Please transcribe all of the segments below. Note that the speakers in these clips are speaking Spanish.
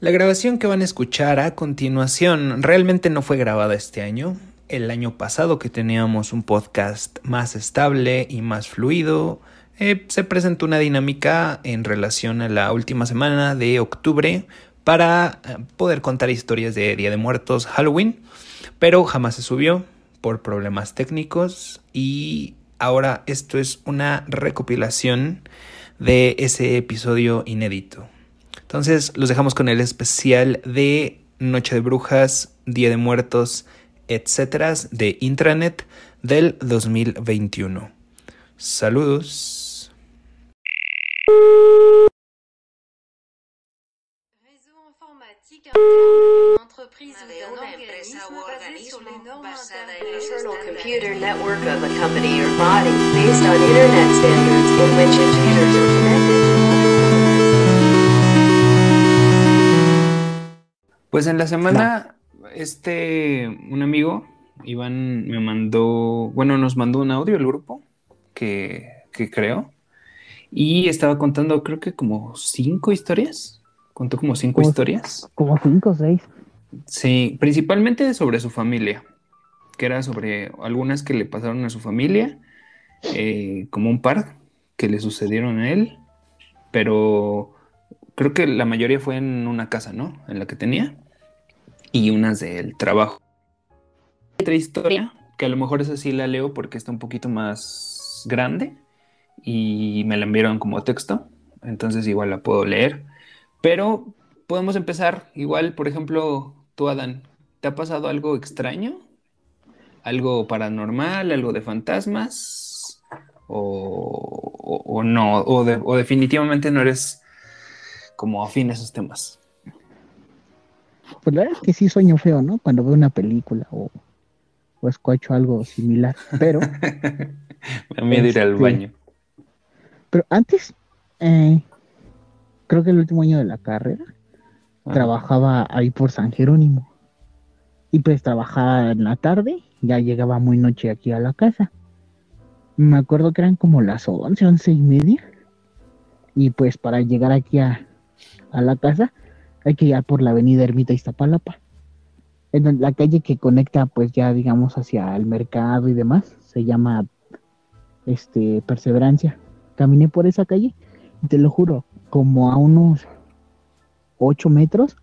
La grabación que van a escuchar a continuación realmente no fue grabada este año. El año pasado que teníamos un podcast más estable y más fluido, eh, se presentó una dinámica en relación a la última semana de octubre para eh, poder contar historias de Día de Muertos, Halloween, pero jamás se subió por problemas técnicos y ahora esto es una recopilación de ese episodio inédito. Entonces los dejamos con el especial de Noche de Brujas, Día de Muertos, etcétera, de Intranet del 2021. Saludos. Informatique interne, Pues en la semana, este, un amigo, Iván, me mandó, bueno, nos mandó un audio el grupo que, que creo y estaba contando, creo que como cinco historias. Contó como cinco Como- historias. Como cinco o seis. Sí, principalmente sobre su familia, que era sobre algunas que le pasaron a su familia, eh, como un par que le sucedieron a él, pero creo que la mayoría fue en una casa, ¿no? En la que tenía, y unas del trabajo. Otra historia, que a lo mejor esa sí la leo porque está un poquito más grande y me la enviaron como texto, entonces igual la puedo leer, pero podemos empezar igual, por ejemplo, tú, Adán, ¿te ha pasado algo extraño? ¿Algo paranormal? ¿Algo de fantasmas? ¿O, o- no? O, o definitivamente no eres como afín a esos temas? Pues la verdad es que sí sueño feo, ¿no? Cuando veo una película o, o escucho algo similar. Pero, Me miedo ir al Este, baño. pero antes, eh, creo que el último año de la carrera, trabajaba ahí por San Jerónimo. Y pues trabajaba en la tarde, ya llegaba muy noche aquí a la casa. Me acuerdo que eran como las 11, 11 y media. Y pues para llegar aquí a, a la casa hay que ir por la avenida Ermita Iztapalapa. En la calle que conecta pues ya digamos hacia el mercado y demás se llama este Perseverancia. Caminé por esa calle y te lo juro, como a unos 8 metros,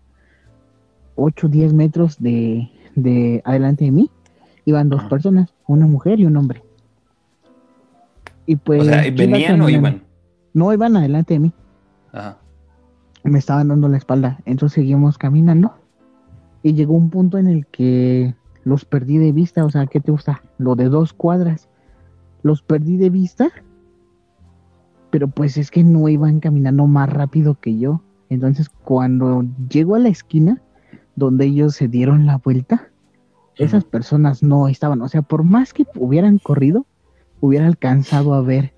8 10 metros de, de adelante de mí, iban dos personas, una mujer y un hombre. Y pues O sea, iba ¿venían o iban? No, iban adelante de mí, Ajá. Me estaban dando la espalda, entonces seguimos caminando. Y llegó un punto en el que los perdí de vista, o sea, ¿qué te gusta? Lo de dos cuadras, los perdí de vista, pero pues es que no iban caminando más rápido que yo, entonces cuando llego a la esquina donde ellos se dieron la vuelta, esas personas no estaban, o sea, por más que hubieran corrido, hubiera alcanzado a ver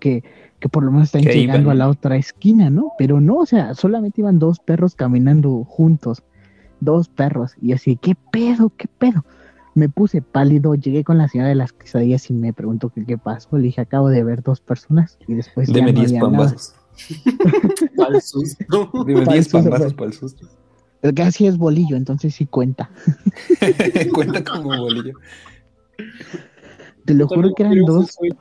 que, que por lo menos están Que llegando iban. a la otra esquina, ¿no? Pero no, o sea, solamente iban dos perros caminando juntos, dos perros, y así, ¿qué pedo? ¿Qué pedo? Me puse pálido, llegué con la señora de las quesadillas y me preguntó que qué pasó, le dije, acabo de ver dos personas y después Deme no 10 había nada. pambazos. Susto. Dime Para 10 el susto, pambazos pues. para el susto. El que así es bolillo, entonces sí cuenta. Cuenta como bolillo. Te lo juro que eran dos Soy-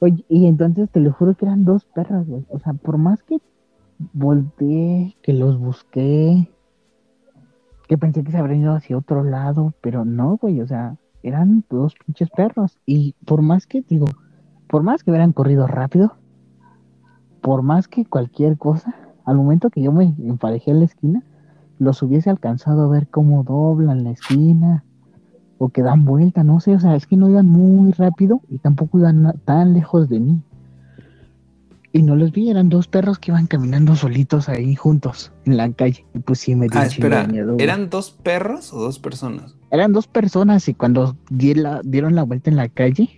Oye, y entonces te lo juro que eran dos perras, güey. O sea, por más que volteé, que los busqué, que pensé que se habrían ido hacia otro lado, pero no, güey. O sea, eran dos pinches perros. Y por más que, digo, por más que hubieran corrido rápido, por más que cualquier cosa, al momento que yo me emparejé en la esquina, los hubiese alcanzado a ver cómo doblan la esquina o que dan vuelta, no sé, o sea, es que no iban muy rápido y tampoco iban tan lejos de mí. Y no los vi, eran dos perros que iban caminando solitos ahí juntos en la calle. Y pues sí me dio Ah, espera, miedo. ¿eran dos perros o dos personas? Eran dos personas y cuando di la- dieron la vuelta en la calle,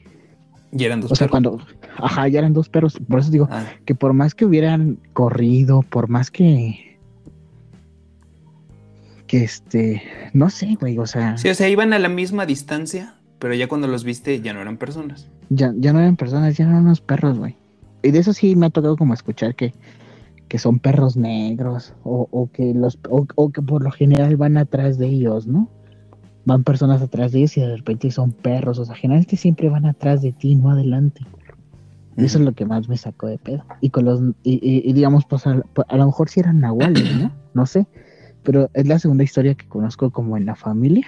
Y eran dos o sea, perros. cuando, ajá, ya eran dos perros. Por eso digo Ah, que por más que hubieran corrido, por más que, que este, no sé, güey, o sea, sí, o sea, iban a la misma distancia, pero ya cuando los viste ya no eran personas. ya, ya no eran personas, ya eran unos perros, güey. Y de eso sí me ha tocado como escuchar que, que son perros negros o, o que los o, o que por lo general van atrás de ellos, ¿no? Van personas atrás de ellos y de repente son perros, o sea, generalmente siempre van atrás de ti, no adelante. Eso es lo que más me sacó de pedo. Y con los, y, y- y digamos, pues a, a lo mejor si eran nahuales, ¿no? No sé. Pero es la segunda historia que conozco como en la familia.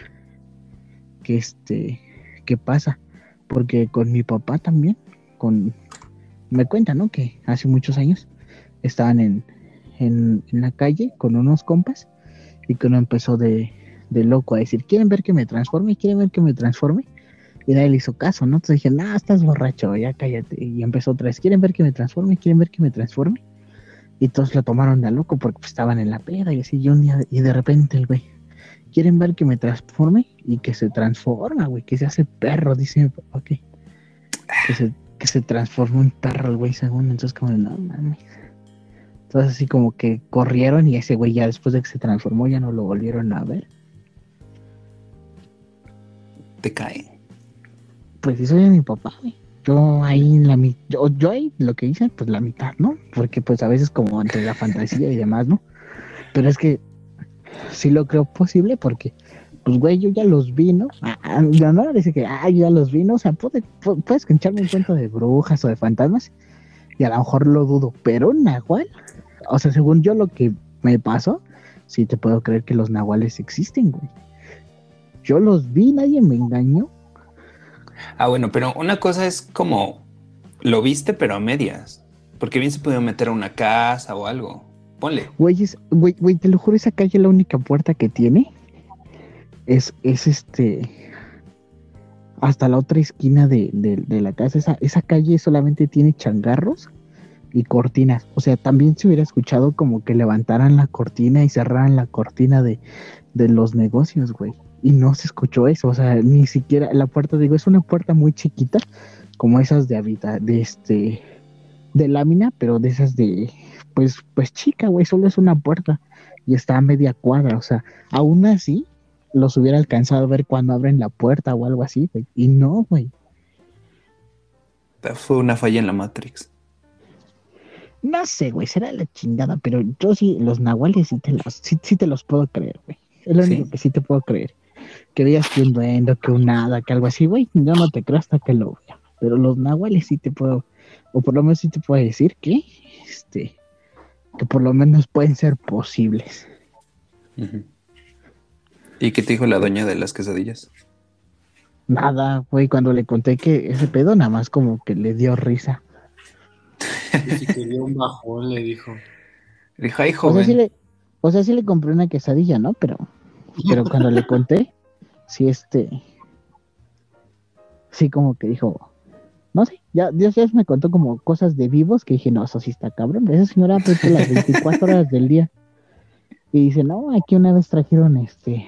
Que este, que pasa. Porque con mi papá también, con, me cuenta, ¿no? Que hace muchos años estaban en, en, en la calle con unos compas y que uno empezó de, de loco a decir, ¿quieren ver que me transforme? ¿Quieren ver que me transforme? Y nadie le hizo caso, ¿no? Entonces dije, no, estás borracho, ya cállate. Y empezó otra vez, ¿quieren ver que me transforme? ¿Quieren ver que me transforme? Y todos lo tomaron de a loco porque pues, estaban en la peda y así. Y un día, y de repente el güey, ¿quieren ver que me transforme? Y que se transforma, güey, que se hace perro, dice mi papá, que, se, que se transforma en perro el güey según. Entonces como, no mames. Entonces así como que corrieron y ese güey ya después de que se transformó ya no lo volvieron a ver. Te cae. Pues eso de mi papá, güey. Yo ahí la mitad, yo, yo ahí lo que hice, pues la mitad, ¿no? Porque pues a veces como entre la fantasía y demás, ¿no? Pero es que sí lo creo posible porque, pues güey, yo ya los vi, ¿no? Ah, ah, dice que, ah, yo ya los vi, ¿no? O sea, puede- pu- puedes echarme un cuento de brujas o de fantasmas y a lo mejor lo dudo, pero nahual, o sea, según yo lo que me pasó, sí te puedo creer que los nahuales existen, güey. Yo los vi, nadie me engañó. Ah, bueno, pero una cosa es como lo viste, pero a medias. Porque bien se puede meter a una casa o algo. Ponle. Güey, es- güey, te lo juro, esa calle la única puerta que tiene es, es este hasta la otra esquina de, de- de la casa. Esa, esa calle solamente tiene changarros y cortinas. O sea, también se hubiera escuchado como que levantaran la cortina y cerraran la cortina de, de los negocios, güey. Y no se escuchó eso. O sea, ni siquiera la puerta, digo, es una puerta muy chiquita, como esas de habita, de este, de lámina, pero de esas de, pues, pues chica, güey, solo es una puerta y está a media cuadra, o sea, aún así los hubiera alcanzado a ver cuando abren la puerta o algo así, güey, y no, güey, Fue una falla en la Matrix. no sé, güey, será la chingada, pero yo sí, los nahuales sí te los, sí, sí te los puedo creer, güey, es lo ¿Sí? único que sí te puedo creer, que digas que un duendo, que un nada, que algo así, güey, yo no te creo hasta que lo vea, pero los nahuales sí te puedo, o por lo menos sí te puedo decir que, este, que por lo menos pueden ser posibles. ¿Y qué te dijo la doña de las quesadillas? Nada, güey, cuando le conté que ese pedo nada más como que le dio risa. Y que dio un bajón, le dijo. Le dijo, ay, O sea, joven. sí le, o sea, sí le compré una quesadilla, ¿no? Pero, pero cuando le conté, sí este, sí como que dijo, no sé, ya Dios ya me contó como cosas de vivos que dije, no, eso sí está cabrón, esa señora aprieta las 24 horas del día. Y dice, no, aquí una vez trajeron este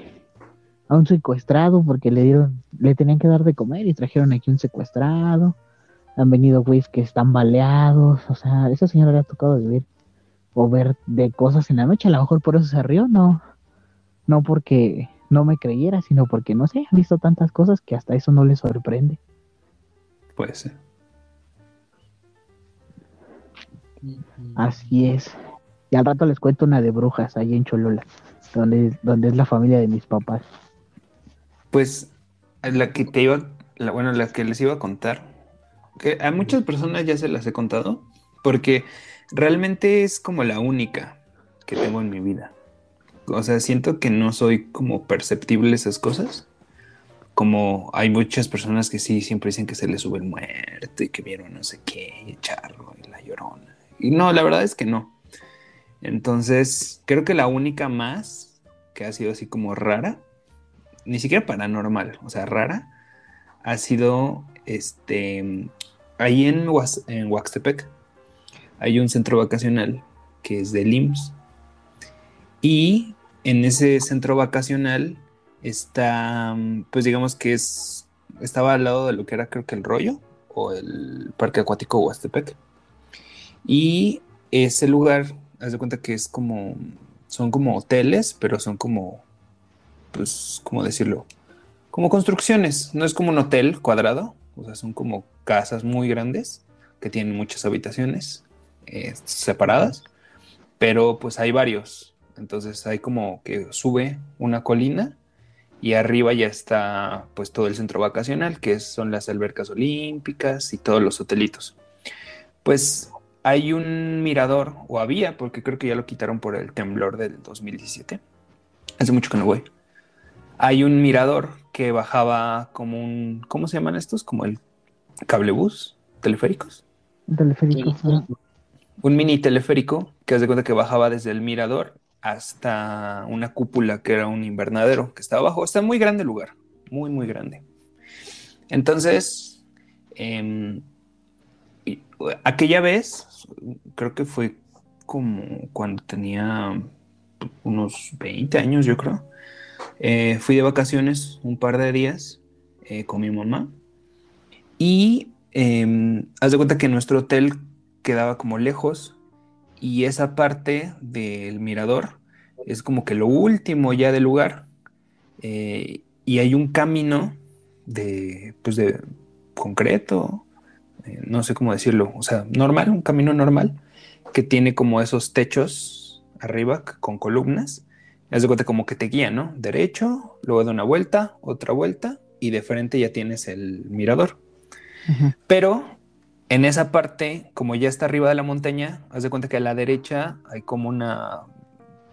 a un secuestrado porque le dieron, le tenían que dar de comer y trajeron aquí un secuestrado. Han venido güeyes que están baleados, o sea, esa señora le ha tocado vivir o ver de cosas en la noche, a lo mejor por eso se rió, no, no porque no me creyera, sino porque no sé, ha visto tantas cosas que hasta eso no le sorprende. Puede ser. Así es. Y al rato les cuento una de brujas ahí en Cholula, donde, donde es la familia de mis papás. Pues la que te iba, la, bueno, la que les iba a contar, que a muchas personas ya se las he contado, porque realmente es como la única que tengo en mi vida. O sea, siento que no soy como perceptible esas cosas. Como hay muchas personas que sí siempre dicen que se les sube el muerto y que vieron no sé qué, y charro y la llorona. Y no, la verdad es que no. Entonces, creo que la única más que ha sido así como rara ni siquiera paranormal, o sea, rara, ha sido este. Ahí en, Huas- Huaxtepec hay un centro vacacional que es del IMSS. Y en ese centro vacacional está, mm, pues digamos que es. Estaba al lado de lo que era, creo que el rollo o el parque acuático Huastepec. Y ese lugar, haz de cuenta que es como. Son como hoteles, pero son como pues, ¿cómo decirlo? Como construcciones, no es como un hotel cuadrado, o sea, son como casas muy grandes que tienen muchas habitaciones eh, separadas pero pues hay varios. Entonces hay como que sube una colina y arriba ya está pues todo el centro vacacional, que son las albercas olímpicas y todos los hotelitos. Pues hay un mirador, o había, porque creo que ya lo quitaron por el temblor del 2017. Hace mucho que no voy. Hay un mirador que bajaba como un, ¿cómo se llaman estos? Como el cablebús, teleféricos. Teleférico. Un mini teleférico que haz de cuenta que bajaba desde el mirador hasta una cúpula que era un invernadero que estaba abajo. Está muy grande lugar, muy, muy grande. Entonces, em, aquella vez, creo que fue como cuando tenía unos 20 años, yo creo. Eh, fui de vacaciones un par de días eh, con mi mamá y em, haz de cuenta que nuestro hotel quedaba como lejos y esa parte del mirador es como que lo último ya del lugar eh, y hay un camino de, pues de concreto, eh, no sé cómo decirlo, o sea, normal, un camino normal que tiene como esos techos arriba con columnas. Haz de cuenta como que te guía, ¿no? Derecho, luego de una vuelta, otra vuelta y de frente ya tienes el mirador. Pero en esa parte, como ya está arriba de la montaña, haz de cuenta que a la derecha hay como una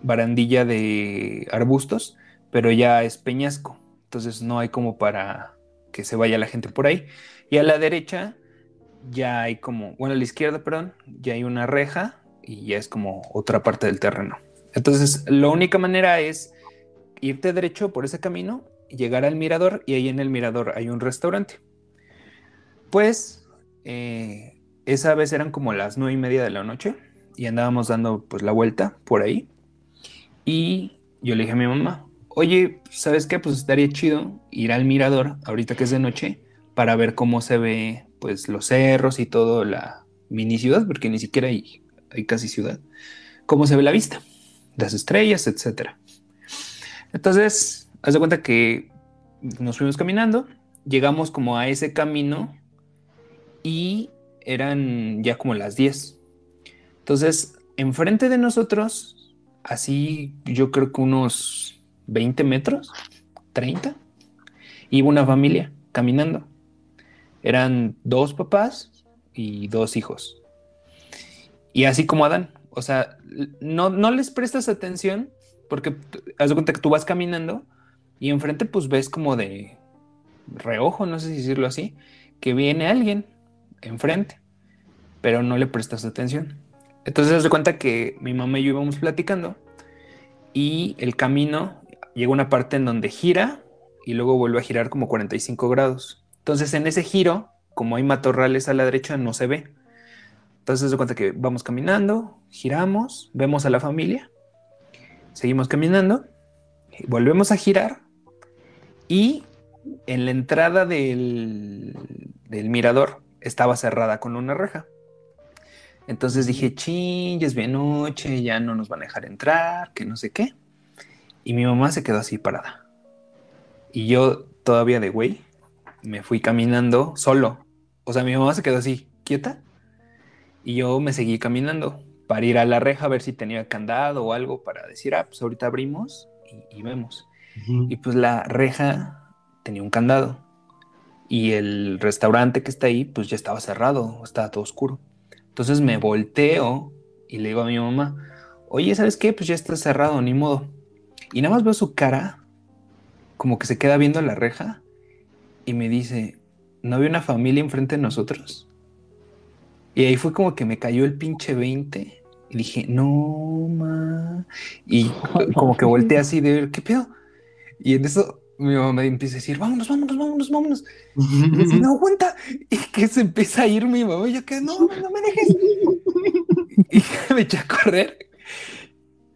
barandilla de arbustos, pero ya es peñasco. Entonces no hay como para que se vaya la gente por ahí. Y a la derecha ya hay como, bueno, a la izquierda, perdón, ya hay una reja y ya es como otra parte del terreno. Entonces, la única manera es irte derecho por ese camino, llegar al mirador y ahí en el mirador hay un restaurante. Pues eh, esa vez eran como las nueve y media de la noche y andábamos dando pues la vuelta por ahí. Y yo le dije a mi mamá, oye, ¿sabes qué? Pues estaría chido ir al mirador ahorita que es de noche para ver cómo se ve pues los cerros y todo la mini ciudad, porque ni siquiera hay, hay casi ciudad, cómo se ve la vista, las estrellas, etcétera. Entonces, haz de cuenta que nos fuimos caminando, llegamos como a ese camino y eran ya como las 10. Entonces, enfrente de nosotros, así yo creo que unos 20 metros, 30, iba una familia caminando. Eran dos papás y dos hijos. Y así como Adán, o sea, no, no les prestas atención porque haz de cuenta que tú vas caminando y enfrente pues ves como de reojo, no sé si decirlo así, que viene alguien enfrente, pero no le prestas atención. Entonces haz de cuenta que mi mamá y yo íbamos platicando y el camino llega a una parte en donde gira y luego vuelve a girar como 45 grados. Entonces en ese giro, como hay matorrales a la derecha, no se ve. Entonces haz de cuenta que vamos caminando, giramos, vemos a la familia, seguimos caminando, volvemos a girar y en la entrada del, del mirador estaba cerrada con una reja. Entonces dije, chin, ya es bien noche, ya no nos van a dejar entrar, que no sé qué. Y mi mamá se quedó así parada. Y yo todavía de güey, me fui caminando solo. O sea, mi mamá se quedó así, quieta. Y yo me seguí caminando para ir a la reja a ver si tenía candado o algo para decir, ah, pues ahorita abrimos y, y vemos. Y pues la reja tenía un candado. Y el restaurante que está ahí, pues ya estaba cerrado, estaba todo oscuro. Entonces me volteo y le digo a mi mamá, oye, ¿sabes qué? Pues ya está cerrado, ni modo. Y nada más veo su cara, como que se queda viendo la reja y me dice, ¿no había una familia enfrente de nosotros? Y ahí fue como que me cayó el pinche 20 y dije, no, ma. Y como que volteé así de ver, ¿qué pedo? Y en eso mi mamá me empieza a decir, vámonos, vámonos, vámonos, vámonos. Y dice, no aguanta. Y que se empieza a ir mi mamá. Y yo que no, no me dejes. y me eché a correr.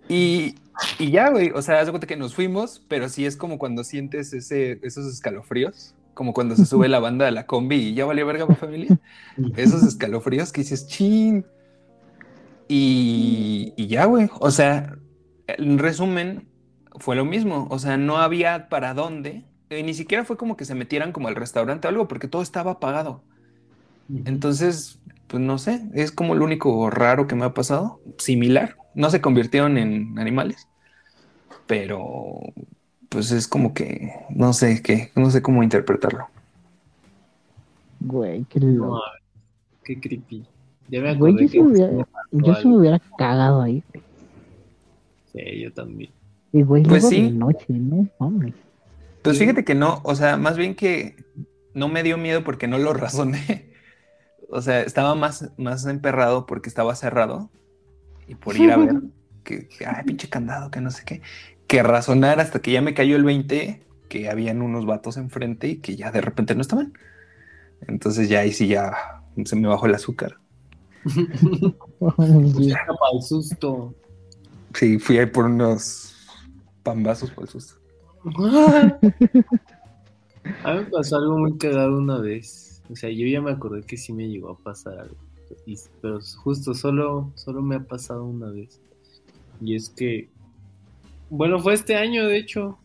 Y, y ya, güey. O sea, haz cuenta que nos fuimos, pero sí es como cuando sientes ese, esos escalofríos. Como cuando se sube la banda de la combi y ya valió verga mi familia. Esos escalofríos que dices, chin. Y, y ya, güey. O sea, en resumen, fue lo mismo. O sea, no había para dónde. Eh, ni siquiera fue como que se metieran como al restaurante o algo, porque todo estaba apagado. Entonces, pues no sé, es como lo único raro que me ha pasado, similar no se convirtieron en animales, pero pues es como que no sé qué, no sé cómo interpretarlo. Güey, qué No, loco. qué creepy. Ya me Güey, yo que sí me hubiera, yo sí me hubiera cagado ahí. Sí, yo también. Y güey, Pues luego sí. de noche, no. Pues fíjate que no, o sea, más bien que no me dio miedo porque no lo razoné. O sea, estaba más, más emperrado porque estaba cerrado y por ir a ver que, que, ay, pinche candado, que no sé qué, que razonar hasta que ya me cayó el 20, que habían unos vatos enfrente y que ya de repente no estaban. Entonces ya ahí sí ya se me bajó el azúcar. Era para el susto. Sí, fui ahí por unos pambazos por el susto. A mí me pasó algo muy cagado una vez. O sea, yo ya me acordé que sí me llegó a pasar algo. Pero justo solo, solo me ha pasado una vez. Y es que, bueno, fue este año, de hecho.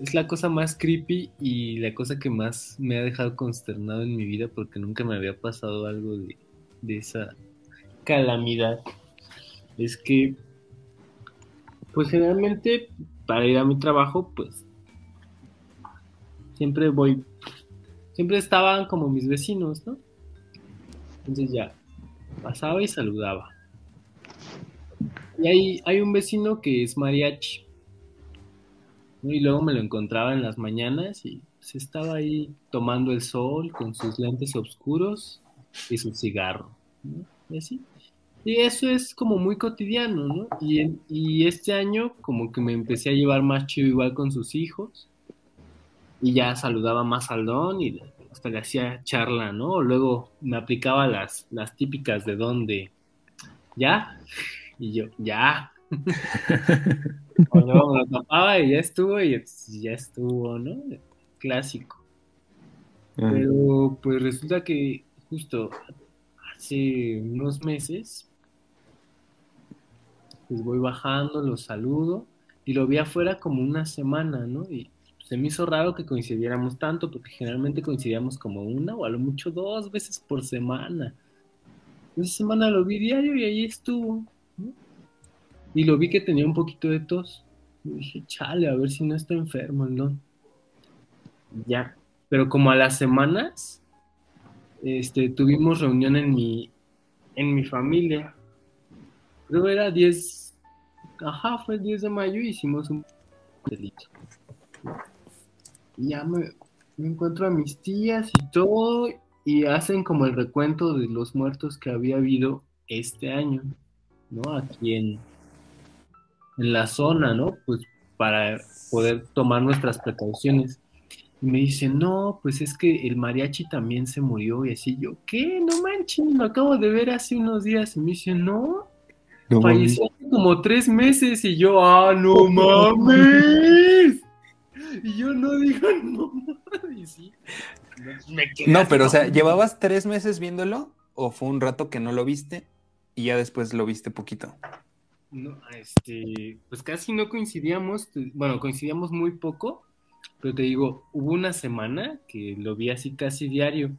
Es la cosa más creepy y la cosa que más me ha dejado consternado en mi vida porque nunca me había pasado algo de, de esa calamidad. Es que, pues generalmente para ir a mi trabajo, pues siempre voy, siempre estaban como mis vecinos, ¿no? Entonces ya pasaba y saludaba. Y hay, hay un vecino que es mariachi. ¿no? Y luego me lo encontraba en las mañanas y pues, estaba ahí tomando el sol con sus lentes oscuros y su cigarro. ¿no? Y así. Y eso es como muy cotidiano, ¿no? Y, en- y este año como que me empecé a llevar más chido igual con sus hijos y ya saludaba más al don y hasta le hacía charla, ¿no? Luego me aplicaba las, las típicas de donde, ¿ya? Y yo, ya. O luego me lo tapaba y ya estuvo y ya estuvo, ¿no? Clásico. Pero pues resulta que justo hace unos meses, pues voy bajando, lo saludo y lo vi afuera como una semana, ¿no? Y se me hizo raro que coincidiéramos tanto, porque generalmente coincidíamos como una o a lo mucho dos veces por semana. Esa semana lo vi diario y ahí estuvo, ¿no? Y lo vi que tenía un poquito de tos. Y dije, chale, a ver si no está enfermo el don. Ya. Pero como a las semanas, este, tuvimos reunión en mi, en mi familia. Creo que era 10, ajá, fue el 10 de mayo y hicimos un delito. Y ya me, encuentro a mis tías y todo, y hacen como el recuento de los muertos que había habido este año, ¿no? Aquí en, en la zona, ¿no? Pues para poder tomar nuestras precauciones. Y me dicen, no, pues es que el mariachi también se murió. Y así yo, ¿qué? No manches, lo acabo de ver hace unos días. Y me dicen, no, No, falleció hace como tres meses. Y yo, ah, no mames. Y yo no digo, no mames. Sí, No, pero o sea, ¿llevabas tres meses viéndolo o fue un rato que no lo viste y ya después lo viste poquito? No, este, pues casi no coincidíamos, bueno, coincidíamos muy poco, pero te digo, hubo una semana que lo vi así casi diario,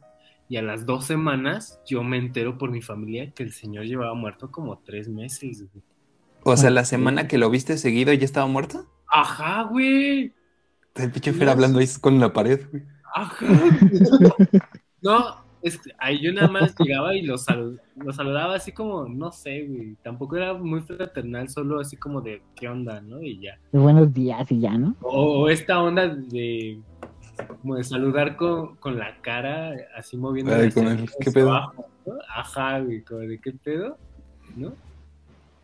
y a las dos semanas yo me entero por mi familia que el señor llevaba muerto como tres meses. güey. O sea, la semana que lo viste seguido ya estaba muerto. Ajá, güey, El pinche Fer hablando ahí con la pared, güey. ajá. No, es que ahí yo nada más llegaba y lo saludaba así como, no sé, güey, tampoco era muy fraternal, solo así como de, ¿qué onda, no? Y ya. De buenos días y ya, ¿no? O, o esta onda de como de saludar con, con la cara, así moviendo Ay, las con el- ¿qué pedo? abajo, ¿no? Ajá, güey, como de qué pedo, ¿no?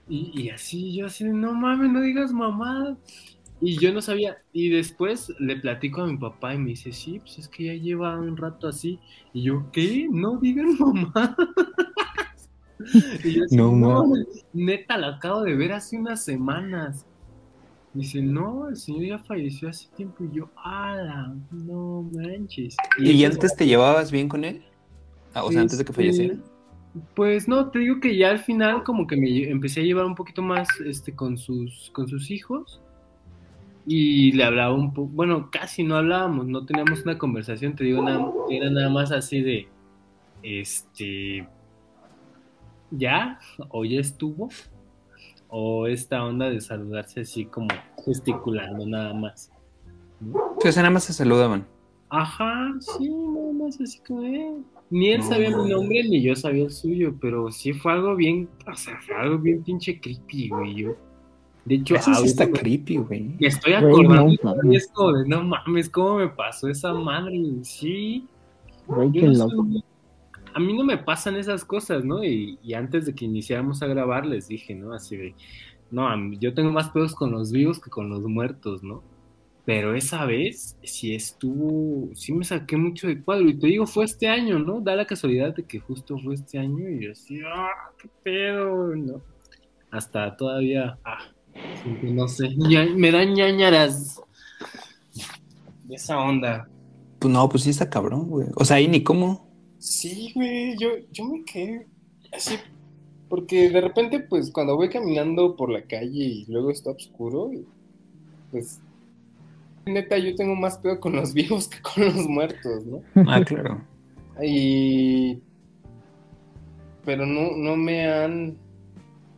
Y, y así, yo así, no mames, no digas mamá. Y yo no sabía, y después le platico a mi papá y me dice, sí, pues es que ya lleva un rato así. Y yo, ¿qué? No digan mamá. y yo No, no, mames. neta, la acabo de ver hace unas semanas. Dice, no, el señor ya falleció hace tiempo. Y yo, ala, no manches. ¿Y antes te llevabas bien con él? Ah, o sea, antes de que este, falleciera. Pues no, te digo que ya al final como que me empecé a llevar un poquito más este, con, sus, con sus hijos. Y le hablaba un poco, bueno, casi no hablábamos, no teníamos una conversación, te digo, nada, era nada más así de, este, ¿ya? ¿O ya estuvo? O esta onda de saludarse así como gesticulando nada más. O sea, nada más se saludaban. Ajá, sí, nada más así como, eh. Ni él sabía mi nombre ni yo sabía el suyo, pero sí fue algo bien, o sea, fue algo bien pinche creepy, güey. Yo, de hecho, Eso sí está me- creepy, güey. me estoy Güey, acordando no, y mames. es como de, no mames, ¿cómo me pasó esa madre? Sí, Güey, qué no loco. soy- a mí no me pasan esas cosas, ¿no? Y, antes de que iniciáramos a grabar les dije, ¿no? Así de, no, mí- yo tengo más pedos con los vivos que con los muertos, ¿no? Pero esa vez sí estuvo, sí me saqué mucho de cuadro. Y te digo, fue este año, ¿no? Da la casualidad de que justo fue este año y yo así, ah, qué pedo, ¿no? Hasta todavía, ah, no sé, me dan ñañaras de esa onda. Pues no, pues sí está cabrón, güey. O sea, ahí ni cómo. Sí, güey, yo, yo me quedé así, porque de repente, pues, cuando voy caminando por la calle y luego está oscuro, pues, neta, yo tengo más pedo con los vivos que con los muertos, ¿no? Ah, claro. Y... Pero no, no me han...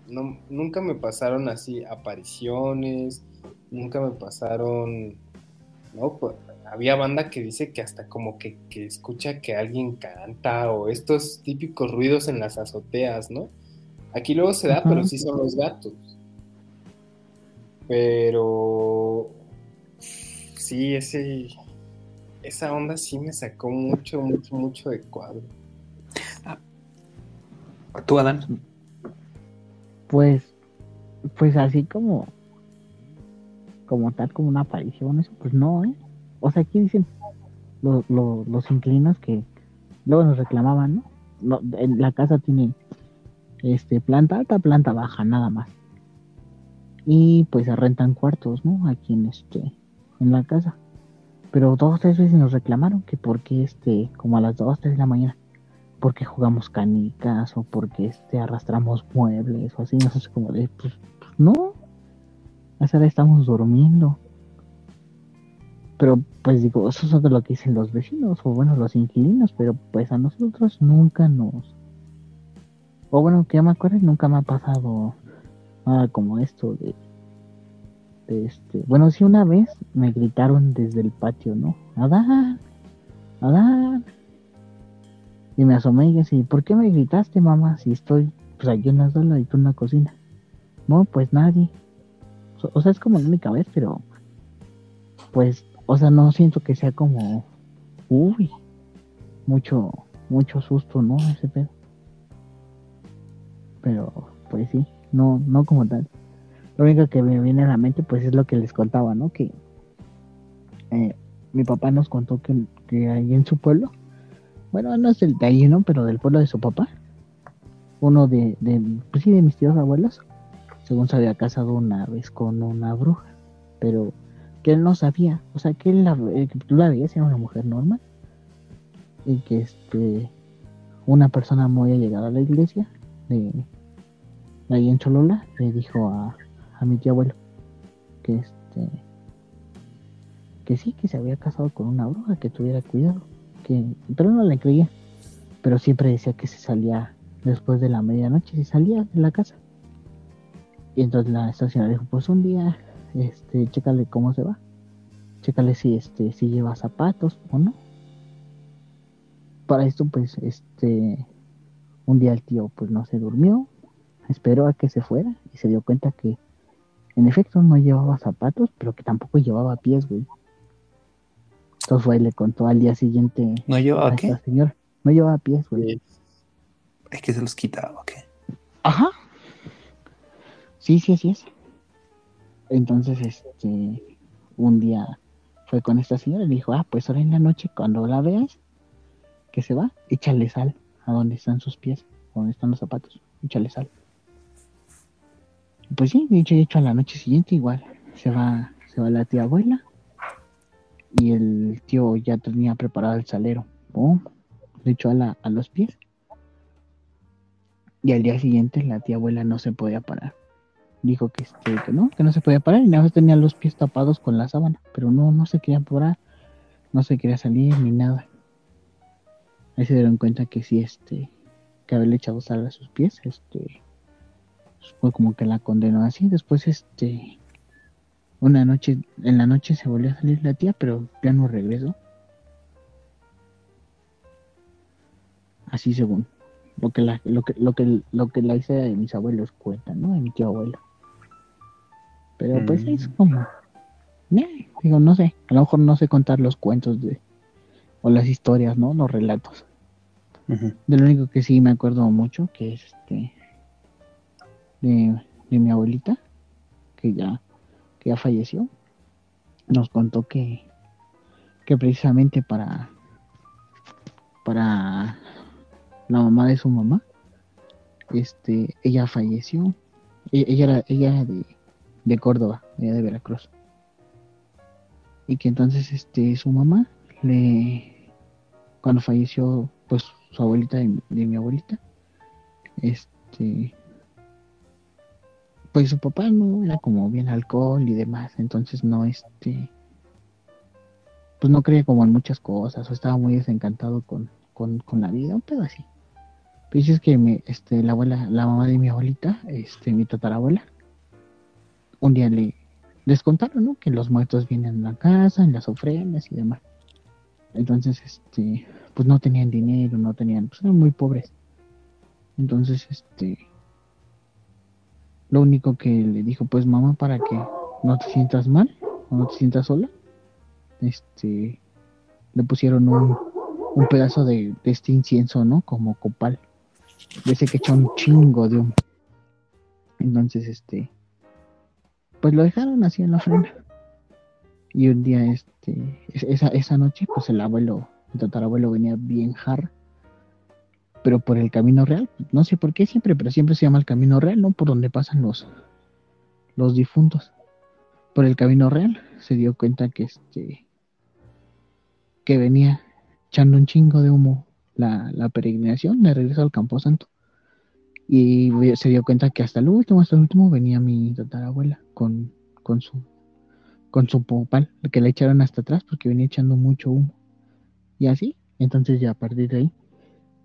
No, nunca me pasaron así apariciones, nunca me pasaron... No, pues, había banda que dice que hasta como que, que escucha que alguien canta o estos típicos ruidos en las azoteas, ¿no? Aquí luego se da, pero sí son los gatos. Pero... Sí, ese... Esa onda sí me sacó mucho, mucho, mucho de cuadro. Tú, Adán. Pues, pues así como, como tal, como una aparición, eso, pues no, ¿eh? O sea, aquí dicen los, los, inquilinos que luego nos reclamaban, ¿no? no la casa tiene este planta alta, planta baja, nada más. Y pues se rentan cuartos, ¿no? Aquí en este, en la casa. Pero dos o tres veces nos reclamaron que porque este, como a las dos, tres de la mañana, porque jugamos canicas o porque este arrastramos muebles o así, no sé, como de, pues, pues, no, a esa hora estamos durmiendo. Pero pues digo, eso es de lo que dicen los vecinos o bueno, los inquilinos, pero pues a nosotros nunca nos... O bueno, que yo me acuerdo, nunca me ha pasado nada como esto de... este... Bueno, sí una vez me gritaron desde el patio, ¿no? Adán, Adán. Y me asomé y así, ¿por qué me gritaste, mamá? Si estoy, pues aquí en la y tú en la cocina. No, pues nadie. O sea, es como la única vez, pero pues, o sea, no siento que sea como, uy, mucho, mucho susto, ¿no? Ese pedo. Pero, pues sí, no, no como tal. Lo único que me viene a la mente, pues es lo que les contaba, ¿no? Que eh, mi papá nos contó que, que ahí en su pueblo, bueno, no es del de ahí, ¿no? Pero del pueblo de su papá, uno de, de pues sí, de mis tíos abuelos, según se había casado una vez con una bruja, pero que él no sabía, o sea, que él la, eh, tú la veías era una mujer normal y que este una persona muy allegada a la iglesia de, de ahí en Cholula le dijo a, a mi tío abuelo que este que sí que se había casado con una bruja que tuviera cuidado que pero no le creía pero siempre decía que se salía después de la medianoche se salía de la casa. Y entonces la esta señora dijo pues un día este chécale cómo se va chécale si este si lleva zapatos o no para esto pues este un día el tío pues no se durmió esperó a que se fuera y se dio cuenta que en efecto no llevaba zapatos pero que tampoco llevaba pies güey entonces fue y le contó al día siguiente ¿No a llevaba esta qué? señora no llevaba pies güey Es que se los quitaba, ¿qué? Ajá. Sí, sí, así es. Entonces, este, un día fue con esta señora y dijo, ah, pues ahora en la noche, cuando la veas, que se va, échale sal a donde están sus pies, donde están los zapatos, échale sal. Pues sí, dicho y hecho a la noche siguiente igual, se va, se va la tía abuela y el tío ya tenía preparado el salero, le echó a, la, a los pies y al día siguiente la tía abuela no se podía parar. Dijo que, este, que no, que no se podía parar y nada más tenía los pies tapados con la sábana. Pero no, no se quería parar, no se quería salir ni nada. Ahí se dieron cuenta que sí, este, que haberle echado sal a sus pies, este, fue como que la condenó así. Después, este, una noche, en la noche se volvió a salir la tía, pero ya no regresó. Así según lo que la, lo que, lo que, lo que la hice de mis abuelos cuentan, ¿no? De mi tío abuelo. Pero pues Mm. es como, eh, digo, no sé, a lo mejor no sé contar los cuentos de, o las historias, ¿no? Los relatos. Ujú. De lo único que sí me acuerdo mucho, que es este de, de mi abuelita, que ya, que ya falleció, nos contó que, que precisamente para, para la mamá de su mamá, este, ella falleció. E- Ella era, ella era de, de Córdoba, de Veracruz. Y que entonces este su mamá le cuando falleció pues su abuelita de, de mi abuelita, este pues su papá no era como bien alcohol y demás, entonces no este pues no creía como en muchas cosas, o estaba muy desencantado con, con, con la vida, un pedo así. Pero es que mi, este, la abuela, la mamá de mi abuelita, este, mi tatarabuela, un día le, les contaron, ¿no? Que los muertos vienen a la casa, en las ofrendas y demás. Entonces, este, pues no tenían dinero, no tenían, pues eran muy pobres. Entonces, este, lo único que le dijo, pues mamá, para que no te sientas mal o no te sientas sola, este, le pusieron un, un pedazo de, este incienso, ¿no? Como copal. De ese que echa un chingo de humo. Entonces, este, pues lo dejaron así en la ofrenda. Y un día, este, es- esa, esa noche, pues el abuelo, el tatarabuelo venía bien jarra. Pero por el camino real, no sé por qué siempre, pero siempre se llama el camino real, ¿no? Por donde pasan los, los difuntos. Por el camino real se dio cuenta que este, que venía echando un chingo de humo la, la peregrinación de regreso al Camposanto. Y se dio cuenta que hasta el último, hasta el último venía mi tatarabuela con, con su con su popal, que le echaron hasta atrás porque venía echando mucho humo. Y así, entonces ya a partir de ahí,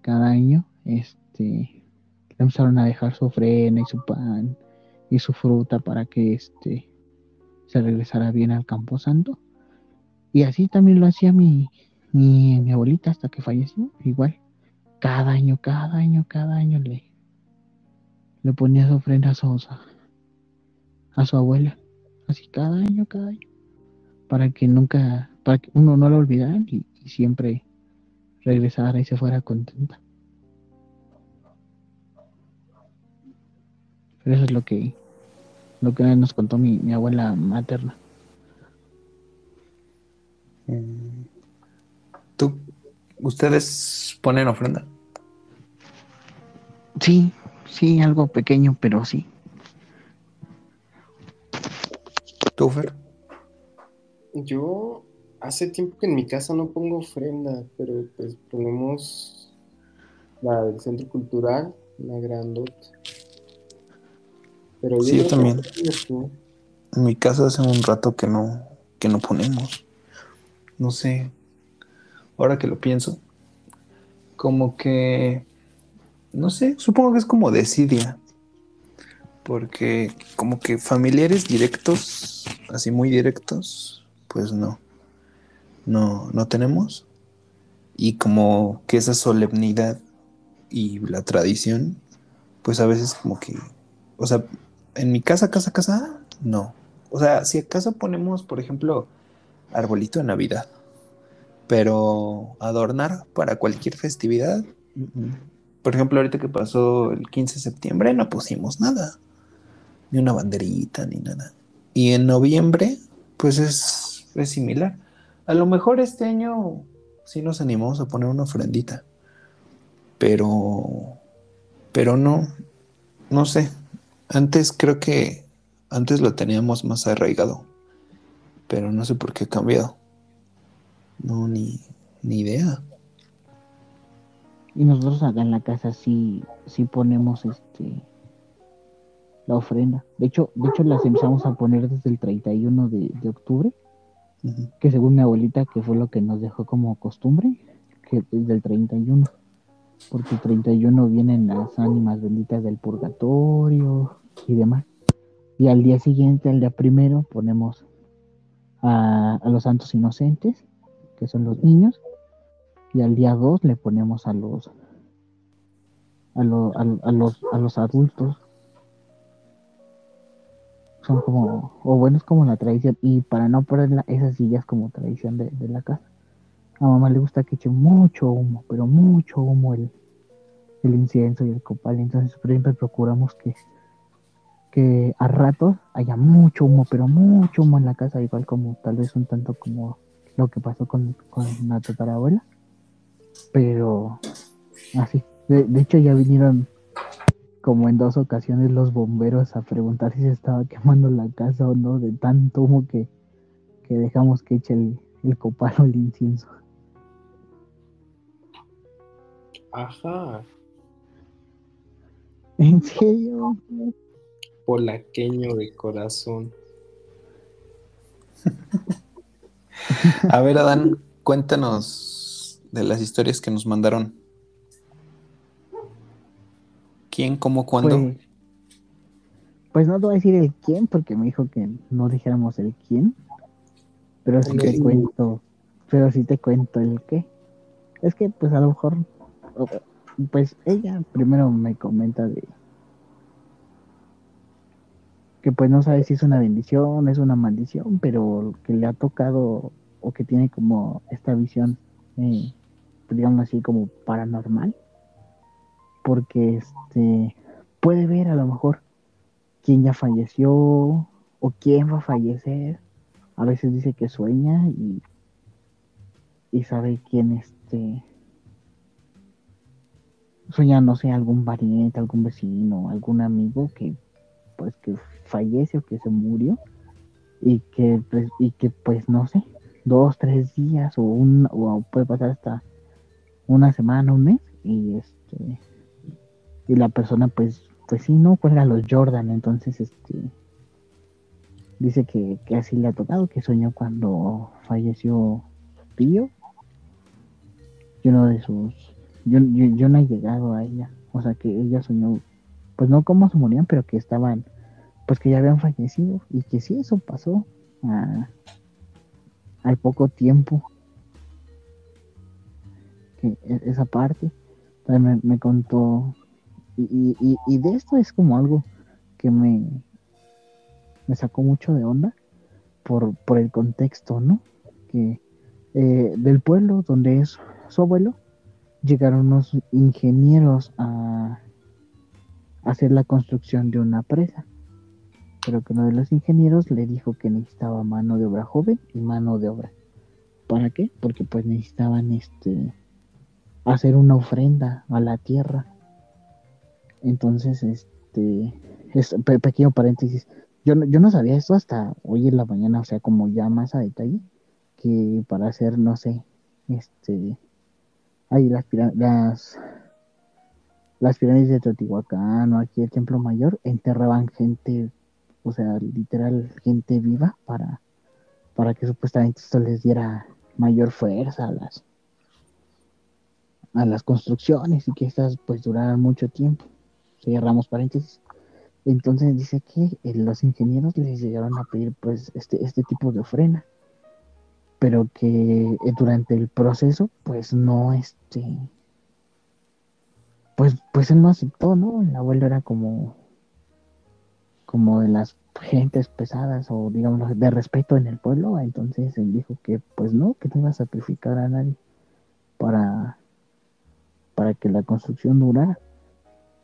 cada año, este, le empezaron a dejar su ofrenda y su pan y su fruta para que este se regresara bien al Camposanto. Y así también lo hacía mi, mi, mi abuelita hasta que falleció. Igual, cada año, cada año, cada año le, le ponía su ofrenda a su, a su abuela. Así cada año, cada año. Para que nunca, para que uno no la olvidara y, y siempre regresara y se fuera contenta. Pero eso es lo que, lo que nos contó mi, mi abuela materna. ¿Tú, ustedes ponen ofrenda? Sí, sí, algo pequeño, pero sí. ¿Tú, Fer? Yo hace tiempo que en mi casa no pongo ofrenda, pero pues ponemos la del centro cultural, la grandota. Pero Sí, yo que también. En mi casa hace un rato que no, que no ponemos. No sé. Ahora que lo pienso. Como que. No sé, supongo que es como desidia. Porque como que familiares directos, así muy directos, pues no. No, no tenemos. Y como que esa solemnidad y la tradición, pues a veces como que. O sea, en mi casa, casa, casa, no. O sea, si acaso ponemos, por ejemplo, arbolito de Navidad, pero adornar para cualquier festividad, mm, mm. Por ejemplo, ahorita que pasó el 15 de septiembre, no pusimos nada, ni una banderita, ni nada. Y en noviembre, pues es, es similar. A lo mejor este año sí nos animamos a poner una ofrendita, pero, pero no, no sé. Antes creo que antes lo teníamos más arraigado, pero no sé por qué ha cambiado. No, ni, ni idea. Y nosotros acá en la casa sí, sí ponemos este la ofrenda. De hecho, de hecho las empezamos a poner desde el 31 de, de octubre, que según mi abuelita, que fue lo que nos dejó como costumbre, que desde el 31. Porque el 31 vienen las ánimas benditas del purgatorio y demás. Y al día siguiente, al día primero, ponemos a, a los santos inocentes, que son los niños, y al día 2 le ponemos a los a, lo- a, los a los adultos. Son como o bueno es como la tradición y para no perderla esas es como tradición de, de la casa. A mamá le gusta que eche mucho humo pero mucho humo el, el incienso y el copal. Entonces siempre procuramos que que a ratos haya mucho humo pero mucho humo en la casa igual como tal vez un tanto como lo que pasó con, con la tatarabuela pero así. De, de hecho, ya vinieron como en dos ocasiones los bomberos a preguntar si se estaba quemando la casa o no, de tanto humo que, que dejamos que eche el, el copal o el incienso. Ajá. ¿En serio? Polaqueño de corazón. A ver, Adán, cuéntanos de las historias que nos mandaron. ¿Quién, cómo, cuándo? Pues, pues no te voy a decir el quién, porque me dijo que no dijéramos el quién. Pero sí te cuento, pero sí te cuento el qué. Es que pues a lo mejor, pues ella primero me comenta de que pues no sabe si es una bendición, es una maldición, pero que le ha tocado o que tiene como esta visión, eh, digamos así, como paranormal, porque este puede ver a lo mejor quién ya falleció o quién va a fallecer. A veces dice que sueña y, y sabe quién este sueña, no sé, algún pariente, algún vecino, algún amigo que pues que fallece o que se murió y que pues, y que pues no sé, dos, tres días o un o puede pasar hasta una semana, un mes y este y la persona pues pues sí no cuelga los Jordan entonces este dice que, que así le ha tocado que soñó cuando falleció su tío y uno de sus yo, yo, no he llegado a ella o sea que ella soñó pues no cómo se morían pero que estaban pues que ya habían fallecido y que sí eso pasó a- al poco tiempo e- esa parte me, me contó y, y- y- y de esto es como algo que me me sacó mucho de onda por, por el contexto, ¿no? Que eh, del pueblo donde es su abuelo llegaron unos ingenieros a hacer la construcción de una presa, pero que uno de los ingenieros le dijo que necesitaba mano de obra joven y mano de obra. ¿Para qué? Porque pues necesitaban este hacer una ofrenda a la tierra. Entonces, este es pe- pequeño paréntesis. Yo yo no sabía esto hasta hoy en la mañana, o sea, como ya más a detalle, que para hacer, no sé, este, hay las, las, las pirámides de Teotihuacán o aquí el Templo Mayor, enterraban gente, o sea, literal, gente viva para, para que supuestamente esto les diera mayor fuerza a las, a las construcciones y que estas pues duraran mucho tiempo. Cerramos paréntesis. Entonces dice que eh, los ingenieros les llegaron a pedir pues este, este tipo de ofrenda, pero que eh, durante el proceso pues no este, pues pues él no aceptó, ¿no? El abuelo era como como de las gentes pesadas o digamos de respeto en el pueblo, entonces él dijo que pues no, que no iba a sacrificar a nadie para para que la construcción durara.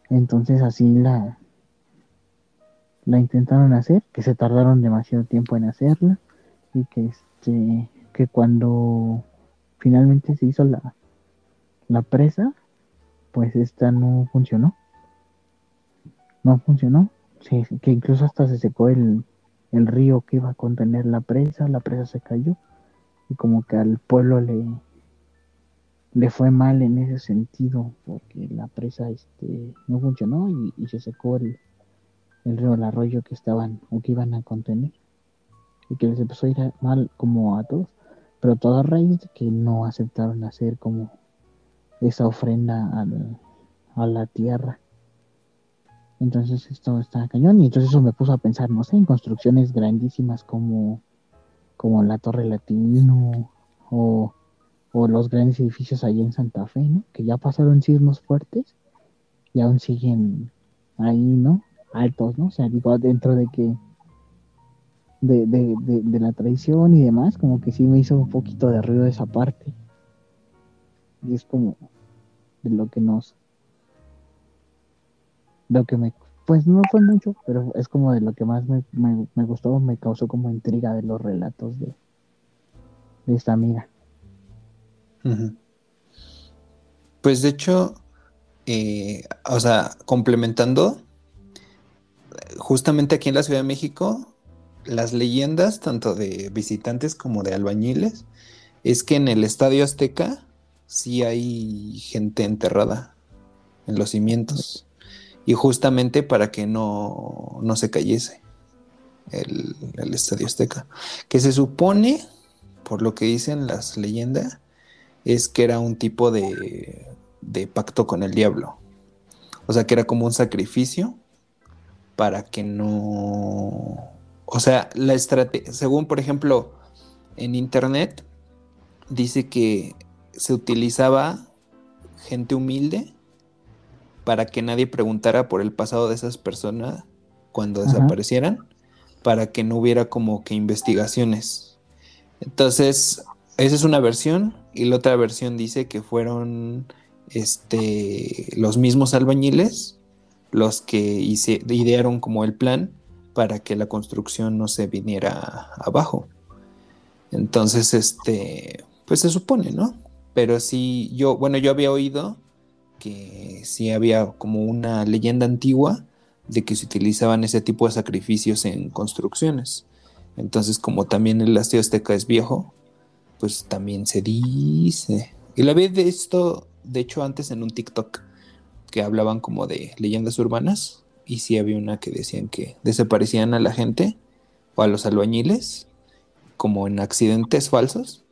Entonces así la la intentaron hacer, que se tardaron demasiado tiempo en hacerla y que este que cuando finalmente se hizo la la presa, pues esta no funcionó. No funcionó. Sí, que incluso hasta se secó el, el río que iba a contener la presa, la presa se cayó y como que al pueblo le le fue mal en ese sentido porque la presa este no funcionó y, se secó el, río, el arroyo que estaban o que iban a contener y que les empezó a ir mal como a todos, pero todo raíz de que no aceptaron hacer como esa ofrenda al- a la tierra. Entonces esto está cañón y entonces eso me puso a pensar, no sé, en construcciones grandísimas como, como la Torre Latino o, o los grandes edificios allá en Santa Fe, ¿no? Que ya pasaron sismos fuertes y aún siguen ahí, ¿no? Altos, ¿no? O sea, digo, dentro de que de, de, de, de la traición y demás, como que sí me hizo un poquito de ruido esa parte. Y es como de lo que nos lo que me pues no fue mucho, pero es como de lo que más me, me, me gustó, me causó como intriga de los relatos de, de esta amiga. Pues de hecho, eh, o sea, complementando, justamente aquí en la Ciudad de México, las leyendas, tanto de visitantes como de albañiles, es que en el Estadio Azteca sí hay gente enterrada en los cimientos. Y justamente para que no, no se cayese el, el Estadio Azteca. Que se supone, por lo que dicen las leyendas, es que era un tipo de, de pacto con el diablo. O sea, que era como un sacrificio para que no... O sea, la estrategia, según por ejemplo en internet, dice que se utilizaba gente humilde para que nadie preguntara por el pasado de esas personas cuando Ajá. desaparecieran, para que no hubiera como que investigaciones. Entonces, esa es una versión y la otra versión dice que fueron este, los mismos albañiles los que idearon como el plan para que la construcción no se viniera abajo. Entonces, este, pues se supone, ¿no? Pero sí, yo, bueno, yo había oído que sí había como una leyenda antigua de que se utilizaban ese tipo de sacrificios en construcciones. Entonces, como también el Azteca es viejo, pues también se dice. Y la vi de esto, de hecho, antes en un TikTok que hablaban como de leyendas urbanas. Y sí había una que decían que desaparecían a la gente o a los albañiles como en accidentes falsos,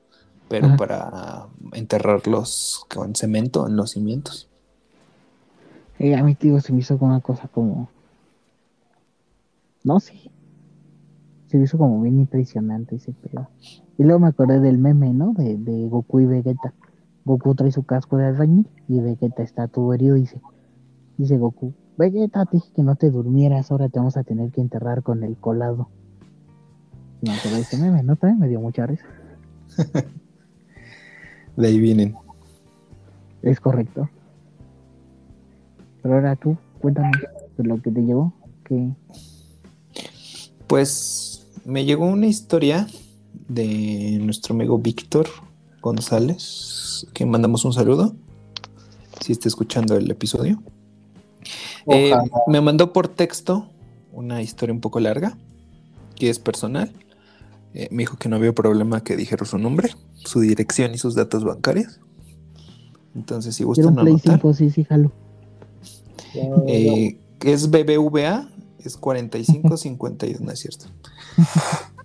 pero Ajá. para enterrarlos con cemento en los cimientos. Eh, a mí, tío, se me hizo una cosa como. No sé. Se me hizo como bien impresionante ese pedo. Y luego me acordé del meme, ¿no? De, de Goku y Vegeta. Goku trae su casco de albañil y Vegeta está todo herido y dice, dice Goku, Vegeta, te dije que no te durmieras, ahora te vamos a tener que enterrar con el colado. Y me acordé de ese meme, ¿no? También me dio mucha risa. De ahí vienen. Es correcto. Pero ahora tú, cuéntanos de lo que te llevó. Que Pues me llegó una historia de nuestro amigo Víctor González, que mandamos un saludo, si está escuchando el episodio. Eh, me mandó por texto una historia un poco larga, que es personal. Eh, me dijo que no había problema que dijera su nombre, su dirección y sus datos bancarios. Entonces, si gustan un Play anotar, 5, sí, sí, jalo. eh, que es BBVA, es 4552, no es cierto.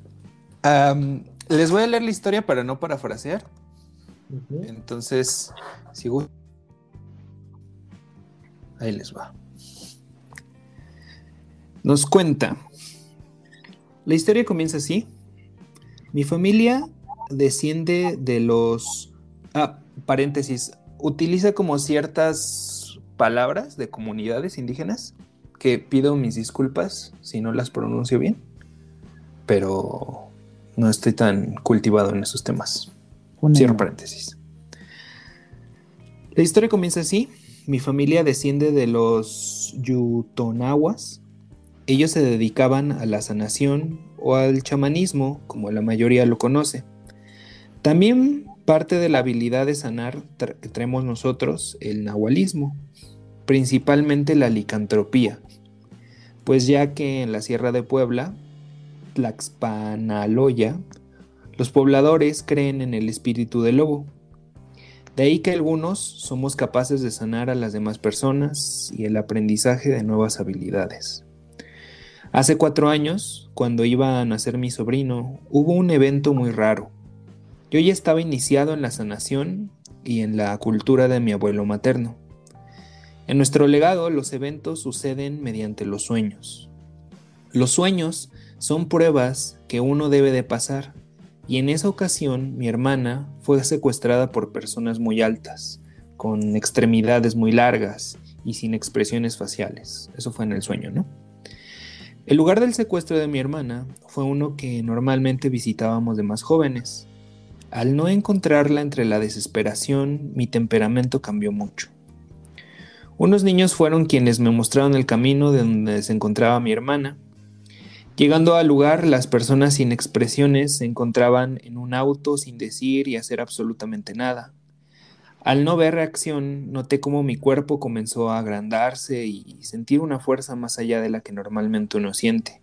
les voy a leer la historia para no parafrasear. Entonces, si gu- Ahí les va. Nos cuenta. La historia comienza así. Mi familia desciende de los... Ah, paréntesis. Utiliza como ciertas palabras de comunidades indígenas que pido mis disculpas si no las pronuncio bien. Pero no estoy tan cultivado en esos temas. Una- Cierro paréntesis. La historia comienza así. Mi familia desciende de los Yutonaguas. Ellos se dedicaban a la sanación o al chamanismo, como la mayoría lo conoce. También parte de la habilidad de sanar que traemos nosotros, el nahualismo, principalmente la licantropía, pues ya que en la Sierra de Puebla, Tlaxpanaloya, los pobladores creen en el espíritu del lobo. De ahí que algunos somos capaces de sanar a las demás personas y el aprendizaje de nuevas habilidades. Hace cuatro años, cuando iba a nacer mi sobrino, hubo un evento muy raro. Yo ya estaba iniciado en la sanación y en la cultura de mi abuelo materno. En nuestro legado, los eventos suceden mediante los sueños. Los sueños son pruebas que uno debe de pasar, y en esa ocasión mi hermana fue secuestrada por personas muy altas, con extremidades muy largas y sin expresiones faciales. Eso fue en el sueño, ¿no? El lugar del secuestro de mi hermana fue uno que normalmente visitábamos de más jóvenes. Al no encontrarla entre la desesperación, mi temperamento cambió mucho. Unos niños fueron quienes me mostraron el camino de donde se encontraba mi hermana. Llegando al lugar, las personas sin expresiones se encontraban en un auto sin decir y hacer absolutamente nada. Al no ver reacción, noté cómo mi cuerpo comenzó a agrandarse y sentir una fuerza más allá de la que normalmente uno siente,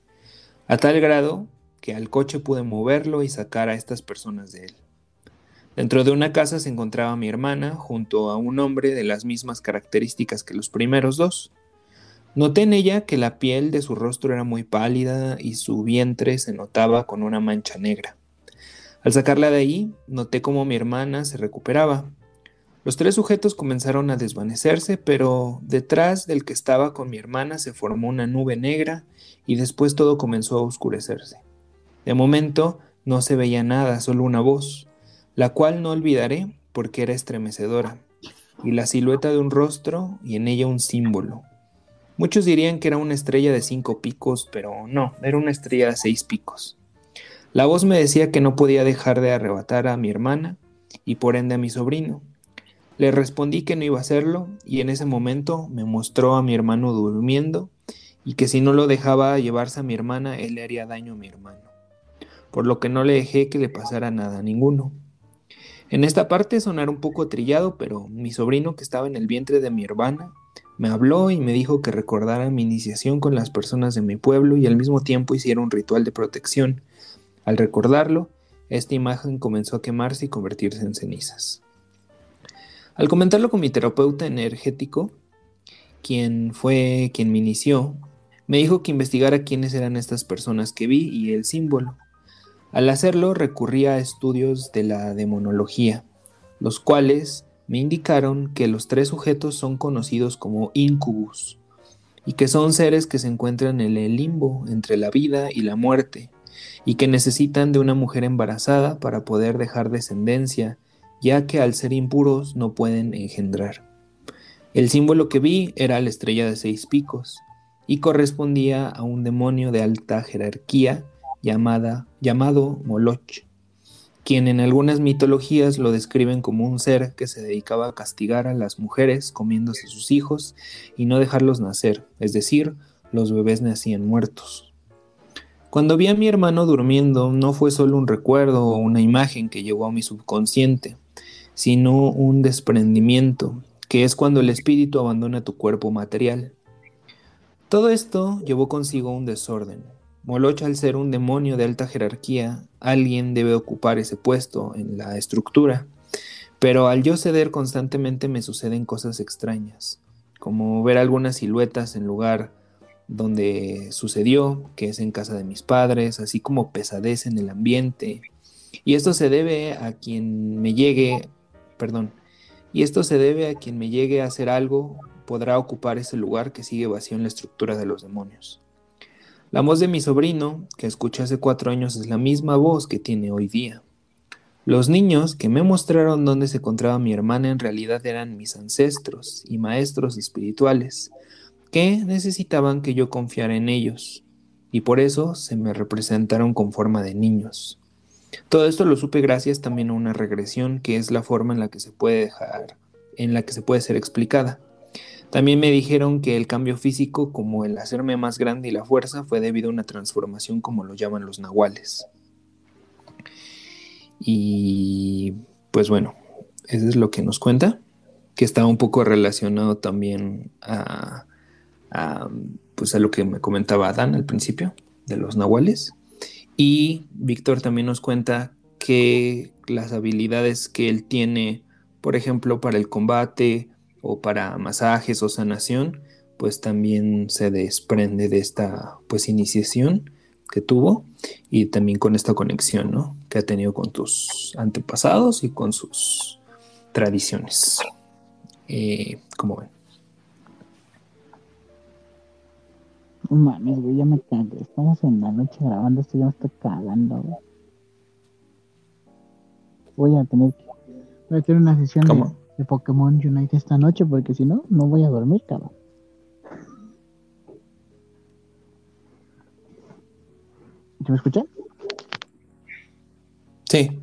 a tal grado que al coche pude moverlo y sacar a estas personas de él. Dentro de una casa se encontraba mi hermana junto a un hombre de las mismas características que los primeros dos. Noté en ella que la piel de su rostro era muy pálida y su vientre se notaba con una mancha negra. Al sacarla de ahí, noté cómo mi hermana se recuperaba, los tres sujetos comenzaron a desvanecerse, pero detrás del que estaba con mi hermana se formó una nube negra y después todo comenzó a oscurecerse. De momento no se veía nada, solo una voz, la cual no olvidaré porque era estremecedora, y la silueta de un rostro y en ella un símbolo. Muchos dirían que era una estrella de cinco picos, pero no, era una estrella de seis picos. La voz me decía que no podía dejar de arrebatar a mi hermana y por ende a mi sobrino, le respondí que no iba a hacerlo y en ese momento me mostró a mi hermano durmiendo y que si no lo dejaba llevarse a mi hermana, él le haría daño a mi hermano. Por lo que no le dejé que le pasara nada a ninguno. En esta parte sonará un poco trillado, pero mi sobrino que estaba en el vientre de mi hermana me habló y me dijo que recordara mi iniciación con las personas de mi pueblo y al mismo tiempo hiciera un ritual de protección. Al recordarlo, esta imagen comenzó a quemarse y convertirse en cenizas. Al comentarlo con mi terapeuta energético, quien fue quien me inició, me dijo que investigara quiénes eran estas personas que vi y el símbolo. Al hacerlo recurrí a estudios de la demonología, los cuales me indicaron que los tres sujetos son conocidos como incubus y que son seres que se encuentran en el limbo entre la vida y la muerte y que necesitan de una mujer embarazada para poder dejar descendencia ya que al ser impuros no pueden engendrar. El símbolo que vi era la estrella de seis picos y correspondía a un demonio de alta jerarquía llamada, llamado Moloch, quien en algunas mitologías lo describen como un ser que se dedicaba a castigar a las mujeres comiéndose sus hijos y no dejarlos nacer, es decir, los bebés nacían muertos. Cuando vi a mi hermano durmiendo no fue solo un recuerdo o una imagen que llegó a mi subconsciente, sino un desprendimiento, que es cuando el espíritu abandona tu cuerpo material. Todo esto llevó consigo un desorden. Moloch al ser un demonio de alta jerarquía, alguien debe ocupar ese puesto en la estructura, pero al yo ceder constantemente me suceden cosas extrañas, como ver algunas siluetas en lugar donde sucedió, que es en casa de mis padres, así como pesadez en el ambiente. Y esto se debe a quien me llegue perdón. Y esto se debe a quien me llegue a hacer algo podrá ocupar ese lugar que sigue vacío en la estructura de los demonios. La voz de mi sobrino, que escuché hace cuatro años, es la misma voz que tiene hoy día. Los niños que me mostraron dónde se encontraba mi hermana en realidad eran mis ancestros y maestros espirituales, que necesitaban que yo confiara en ellos, y por eso se me representaron con forma de niños. Todo esto lo supe gracias también a una regresión, que es la forma en la que se puede dejar, en la que se puede ser explicada. También me dijeron que el cambio físico, como el hacerme más grande y la fuerza, fue debido a una transformación como lo llaman los nahuales. Y pues bueno, eso es lo que nos cuenta, que está un poco relacionado también a, pues a lo que me comentaba Adán al principio de los nahuales. Y Víctor también nos cuenta que las habilidades que él tiene, por ejemplo, para el combate o para masajes o sanación, pues también se desprende de esta pues iniciación que tuvo y también con esta conexión ¿no? que ha tenido con tus antepasados y con sus tradiciones. Eh, como ven. Mames, güey, ya me cagué. Estamos en la noche grabando esto, ya me estoy cagando, güey. Voy a tener que. Voy a tener una sesión ¿Cómo? De Pokémon Unite esta noche, porque si no, no voy a dormir, cabrón. ¿Se me escuchan? Sí.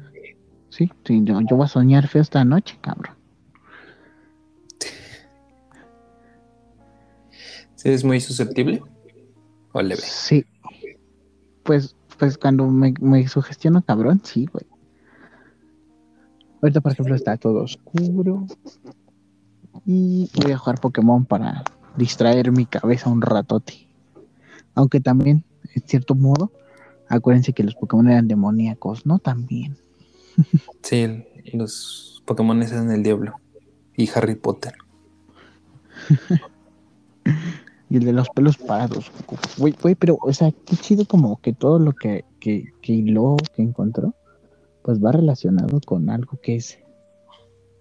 Sí, sí, yo, yo voy a soñar feo esta noche, cabrón. ¿Sí ¿Es muy susceptible? ¿O leve? Sí. Pues, pues cuando me, me sugestiono, cabrón, sí, güey. Ahorita, por ejemplo, está todo oscuro. Y voy a jugar Pokémon para distraer mi cabeza un ratote. Aunque también, en cierto modo, acuérdense que los Pokémon eran demoníacos, ¿no? También. Sí, los Pokémon eran el diablo. Y Harry Potter. Y el de los pelos parados. Güey, güey, pero, o sea, qué chido como que todo lo que, que, que hiló, que encontró, pues va relacionado con algo que es,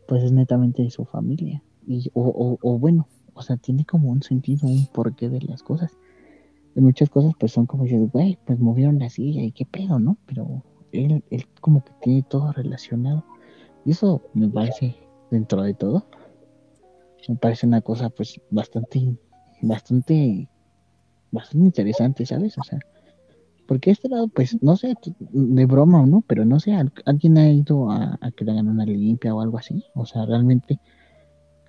pues es netamente de su familia. Y, o, o, o bueno, o sea, tiene como un sentido, un porqué de las cosas. Y muchas cosas, pues son como dices, güey, pues movieron la silla y qué pedo, ¿no? Pero él, él como que tiene todo relacionado. Y eso me parece, dentro de todo, me parece una cosa, pues, bastante bastante, bastante interesante, ¿sabes? O sea, porque este lado, pues, no sé, de broma o no, pero no sé, al- alguien ha ido a, a que le hagan una limpia o algo así. O sea, realmente,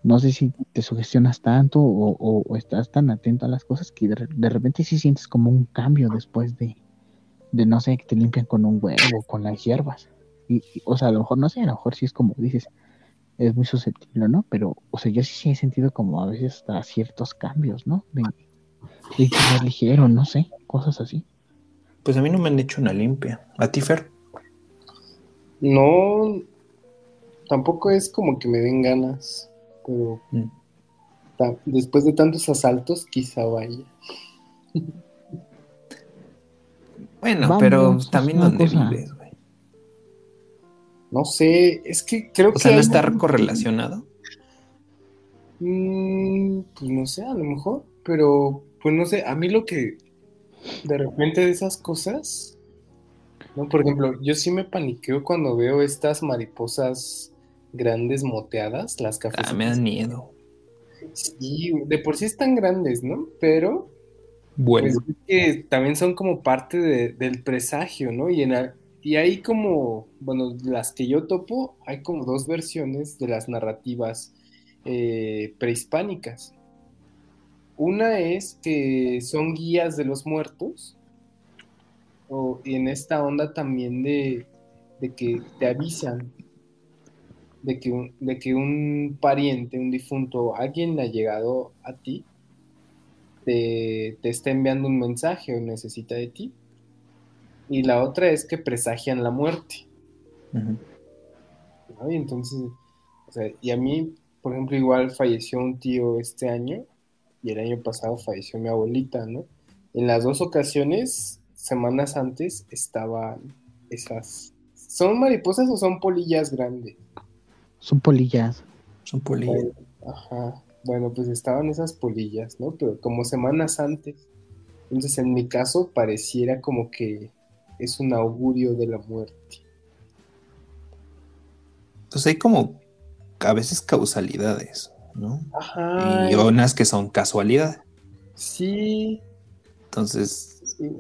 no sé si te sugestionas tanto o, o- estás tan atento a las cosas que de, de repente sí sientes como un cambio después de, de, no sé, que te limpian con un huevo, con las hierbas. Y, y, o sea, a lo mejor, no sé, a lo mejor sí es como dices, es muy susceptible, ¿no? Pero, o sea, yo sí, sí he sentido como a veces hasta ciertos cambios, ¿no? De, de que más ligero, no sé, cosas así. Pues a mí no me han hecho una limpia. ¿A ti, Fer? No, tampoco es como que me den ganas, pero Mm. ta- después de tantos asaltos, quizá vaya. Bueno, Vamos, pero también donde cosa. vives, güey. No sé, es que creo O que sea, no hay- está correlacionado. Mm, pues no sé, a lo mejor, pero pues no sé, a mí lo que de repente de esas cosas, ¿no? Por ejemplo, yo sí me paniqueo cuando veo estas mariposas grandes moteadas, las cafés. Ah, me dan miedo. Sí, de por sí están grandes, ¿no? Pero Bueno, pues es que también son como parte de- del presagio, ¿no? Y, en y hay como, bueno, las que yo topo, hay como dos versiones de las narrativas eh, prehispánicas. Una es que son guías de los muertos, o, y en esta onda también de, de que te avisan de que, un, de que un pariente, un difunto, alguien ha llegado a ti, te, te está enviando un mensaje o necesita de ti. Y la otra es que presagian la muerte. Y entonces, o sea, y a mí, por ejemplo, igual falleció un tío este año y el año pasado falleció mi abuelita, ¿no? En las dos ocasiones, semanas antes, estaban esas. ¿Son mariposas o son polillas grandes? Son polillas. son polillas. Ajá. Bueno, pues estaban esas polillas, ¿no? Pero como semanas antes. Entonces, en mi caso, pareciera como que es un augurio de la muerte. Entonces hay como a veces causalidades, ¿no? Ajá. Y unas que son casualidades. Sí. Entonces, sí.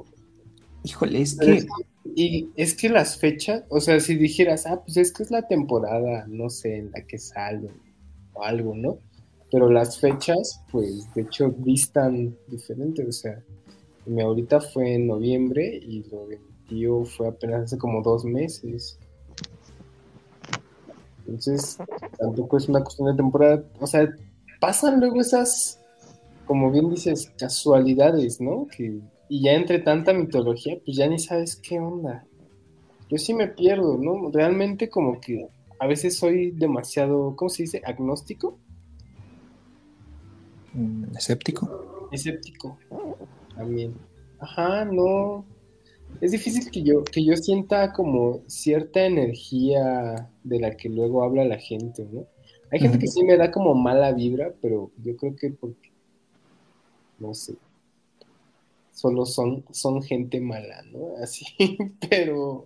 híjole, es Pero que es- Y es que las fechas, o sea, si dijeras, ah, pues es que es la temporada, no sé, en la que salen o algo, ¿no? Pero las fechas, pues de hecho distan diferente, o sea, mi ahorita fue en noviembre y lo de mi tío fue apenas hace como dos meses. Entonces, tampoco es una cuestión de temporada, o sea, pasan luego esas, como bien dices, casualidades, ¿no? Que y ya entre tanta mitología, pues ya ni sabes qué onda. Yo sí me pierdo, ¿no? Realmente como que a veces soy demasiado, ¿cómo se dice? Agnóstico, mm, escéptico. escéptico también. Ajá, no. Es difícil que yo, que yo sienta como cierta energía de la que luego habla la gente, ¿no? Hay gente que sí me da como mala vibra, pero yo creo que porque, no sé. solo son, son gente mala, ¿no? Así, pero...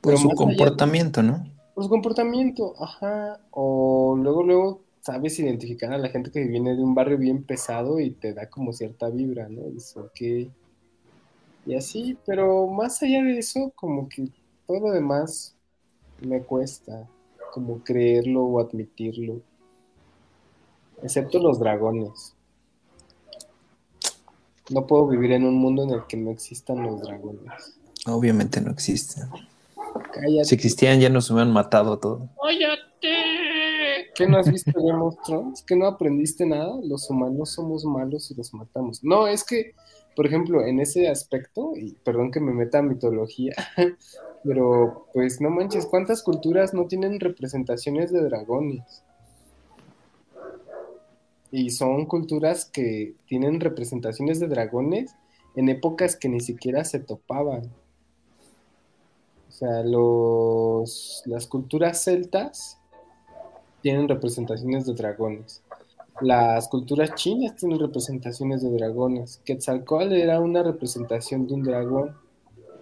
Por pero su allá- comportamiento, ¿no? Por su comportamiento, ajá. O luego, luego sabes identificar a la gente que viene de un barrio bien pesado y te da como cierta vibra, ¿no? Dices, ok. Y así, pero más allá de eso, como que todo lo demás me cuesta como creerlo o admitirlo. Excepto los dragones. No puedo vivir en un mundo en el que no existan los dragones. Obviamente no existen. Cállate. Si existían ya nos hubieran matado a todos. ¿Qué no has visto Game of Thrones? ¿Que no aprendiste nada? Los humanos somos malos y los matamos. No, es que, por ejemplo, en ese aspecto, y perdón que me meta a mitología, pero pues no manches, ¿cuántas culturas no tienen representaciones de dragones? Y son culturas que tienen representaciones de dragones en épocas que ni siquiera se topaban. O sea, los, las culturas celtas tienen representaciones de dragones. Las culturas chinas tienen representaciones de dragones. Quetzalcóatl era una representación de un dragón.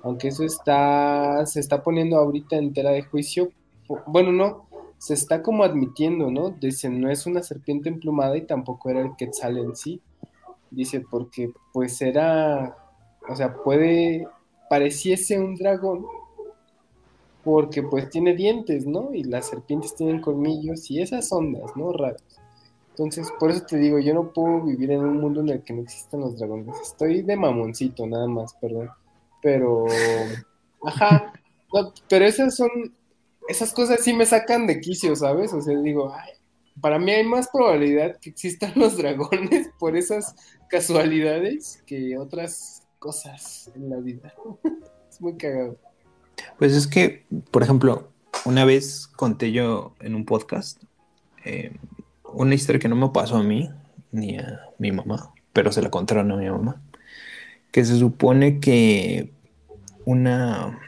Aunque eso está, se está poniendo ahorita en tela de juicio. Bueno, no, se está como admitiendo, ¿no? Dicen, no es una serpiente emplumada y tampoco era el Quetzal en sí. Dice, porque pues era, o sea, puede, pareciese un dragón, porque pues tiene dientes, ¿no? Y las serpientes tienen colmillos y esas ondas, ¿no? Raras. Entonces, por eso te digo, yo no puedo vivir en un mundo en el que no existan los dragones. Estoy de mamoncito, nada más, perdón. Pero, ajá, pero esas son, esas cosas sí me sacan de quicio, ¿sabes? O sea, digo, ay, para mí hay más probabilidad que existan los dragones por esas casualidades que otras cosas en la vida. es muy cagado. Pues es que, por ejemplo, una vez conté yo en un podcast eh, una historia que no me pasó a mí ni a mi mamá, pero se la contaron a mi mamá. Que se supone que una.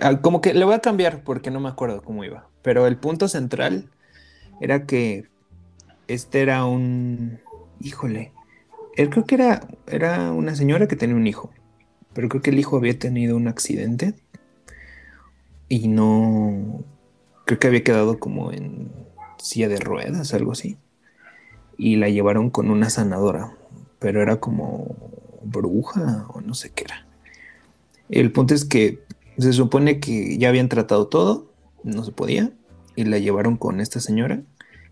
ah, Como que le voy a cambiar porque no me acuerdo cómo iba. Pero el punto central era que este era un. Híjole. Él creo que era, era una señora que tenía un hijo pero creo que el hijo había tenido un accidente y no, creo que había quedado como en silla de ruedas, algo así. Y la llevaron con una sanadora, pero era como bruja o no sé qué era. El punto es que se supone que ya habían tratado todo, no se podía, y la llevaron con esta señora.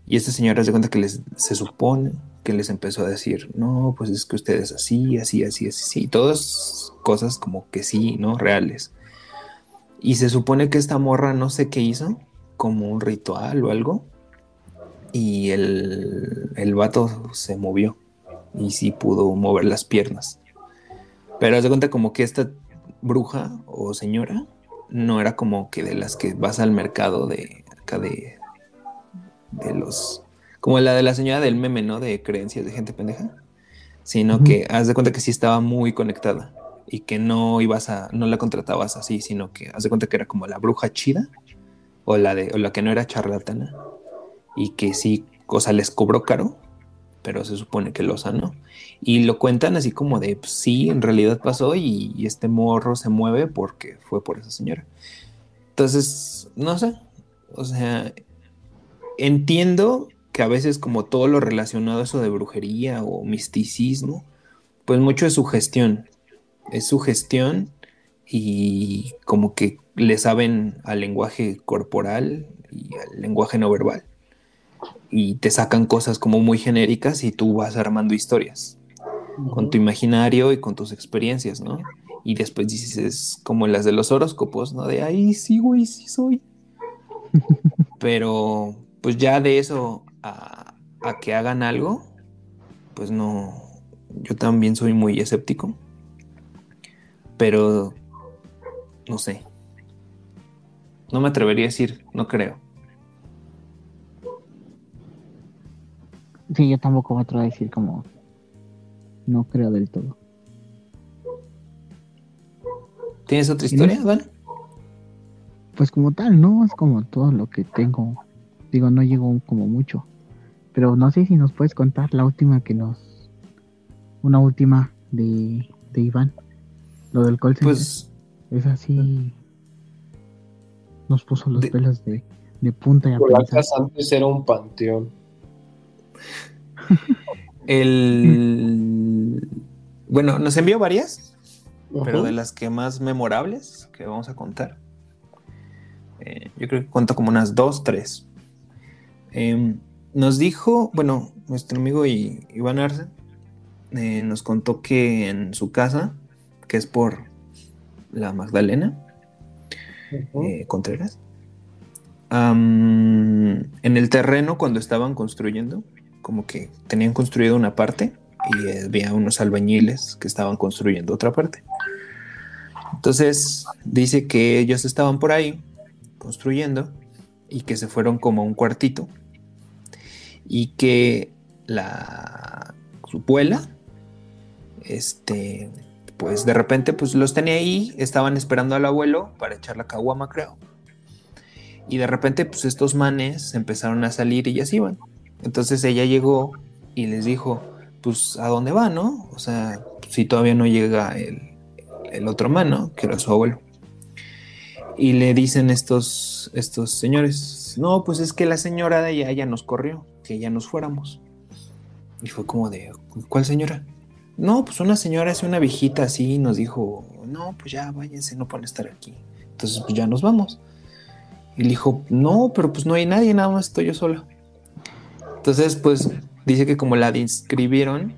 Y esta señora se cuenta que les, se supone que les empezó a decir, no, pues es que ustedes así, así, así, así, sí, todas cosas como que sí, ¿no? Reales. Y se supone que esta morra no sé qué hizo, como un ritual o algo, y el, el vato se movió y sí pudo mover las piernas. Pero haz de cuenta como que esta bruja o señora no era como que de las que vas al mercado de acá de, de los como la de la señora del meme, ¿no? De creencias de gente pendeja. Sino Ujú. que haz de cuenta que sí estaba muy conectada y que no ibas a, no la contratabas así, sino que haz de cuenta que era como la bruja chida o la de, o la que no era charlatana y que sí, o sea, les cobró caro, pero se supone que lo sanó. Y lo cuentan así como de, pues, sí, en realidad pasó y, y este morro se mueve porque fue por esa señora. Entonces, no sé, o sea, entiendo que a veces como todo lo relacionado a eso de brujería o misticismo, pues mucho es su gestión, es su gestión y como que le saben al lenguaje corporal y al lenguaje no verbal y te sacan cosas como muy genéricas y tú vas armando historias con tu imaginario y con tus experiencias, ¿no? Y después dices como las de los horóscopos, ¿no? De ahí sí, güey, sí soy. Pero pues ya de eso a, a que hagan algo, pues no, yo también soy muy escéptico. Pero no sé. No me atrevería a decir, no creo. Sí, yo tampoco me atrevo a decir como no creo del todo. ¿Tienes otra historia, Dan? Pues como tal, no es como todo lo que tengo. Digo, no llegó como mucho. Pero no sé si nos puedes contar la última que nos una última de, de Iván. Lo del call center. Pues es así. Nos puso los De- pelos de, de punta y a Por la pensar. casa antes era un panteón. el... Bueno, nos envió varias, pero de las que más memorables que vamos a contar, eh, yo creo que cuento como unas dos, tres. Em, nos dijo, bueno, nuestro amigo Iván Arce eh, nos contó que en su casa, que es por la Magdalena eh, Contreras, en el terreno cuando estaban construyendo, como que tenían construido una parte y eh, había unos albañiles que estaban construyendo otra parte. Entonces dice que ellos estaban por ahí construyendo y que se fueron como a un cuartito y que la su abuela este pues de repente pues los tenía ahí, estaban esperando al abuelo para echar la caguama, creo. Y de repente pues estos manes empezaron a salir y ya se iban. Entonces ella llegó y les dijo, pues a dónde va, ¿no? O sea, si todavía no llega el, el otro man, ¿no? Que era su abuelo. Y le dicen estos, estos señores, no, pues es que la señora de allá ya nos corrió, que ya nos fuéramos. Y fue como de, ¿cuál señora? No, pues una señora, es una viejita así, nos dijo, no, pues ya váyanse, no pueden estar aquí. Entonces, pues ya nos vamos. Y le dijo, no, pero pues no hay nadie, nada más estoy yo sola. Entonces, pues dice que como la inscribieron,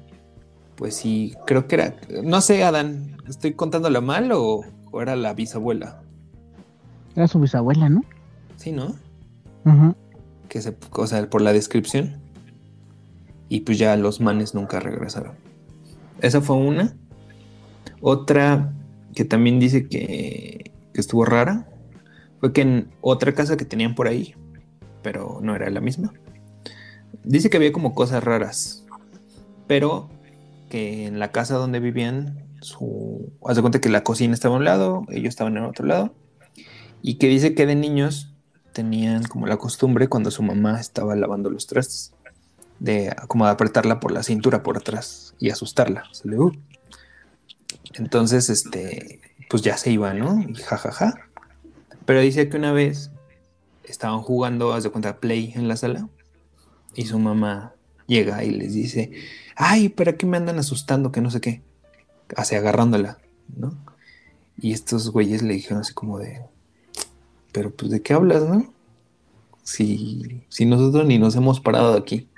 pues sí, creo que era, no sé, Adán, ¿estoy contándolo mal o, o era la bisabuela? Era su bisabuela, ¿no? Sí, ¿no? Que se, o sea, por la descripción. Y pues ya los manes nunca regresaron. Esa fue una. Otra que también dice que, que estuvo rara fue que en otra casa que tenían por ahí, pero no era la misma. Dice que había como cosas raras, pero que en la casa donde vivían, su, haz de cuenta que la cocina estaba a un lado, ellos estaban en otro lado, y que dice que de niños tenían como la costumbre cuando su mamá estaba lavando los trastes, de como de apretarla por la cintura por atrás y asustarla. "Uh". Entonces, este, pues ya se iba, ¿no? Y jajaja. Pero dice que una vez estaban jugando, haz de cuenta, play en la sala, y su mamá llega y les dice, ay, ¿para qué me andan asustando? Que no sé qué. Así agarrándola, ¿no? Y estos güeyes le dijeron así como de, pero pues de qué hablas, ¿no? Si, si nosotros ni nos hemos parado aquí.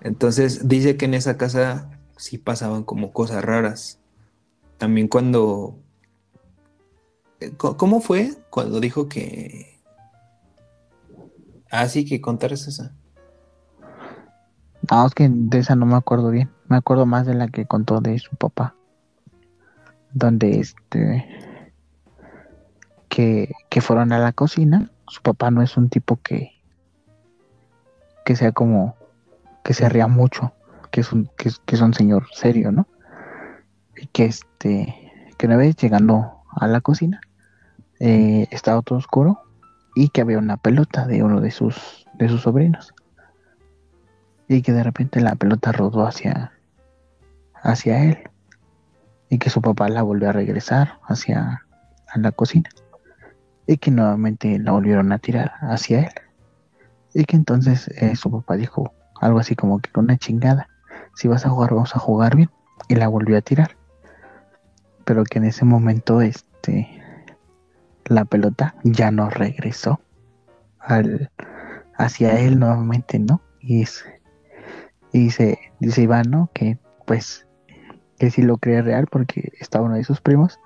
Entonces dice que en esa casa sí pasaban como cosas raras. También cuando... eh, ¿Cómo fue cuando dijo que... Ah, sí, que contar es esa. No, es que de esa no me acuerdo bien. Me acuerdo más de la que contó de su papá. Donde este. Que, fueron a la cocina. Su papá no es un tipo que. Que sea como. Que se ría mucho. Que es un, que que es un señor serio, ¿no? Y que este. Que una vez llegando a la cocina. eh, estaba todo oscuro. Y que había una pelota de uno de sus. De sus sobrinos y que de repente la pelota rodó hacia hacia él y que su papá la volvió a regresar hacia a la cocina y que nuevamente la volvieron a tirar hacia él. Y que entonces eh, su papá dijo algo así como que con una chingada si vas a jugar vamos a jugar bien y la volvió a tirar. Pero que en ese momento este la pelota ya no regresó al hacia él nuevamente no y es dice, dice Iván, ¿no? Que pues que sí lo cree real porque estaba uno de sus primos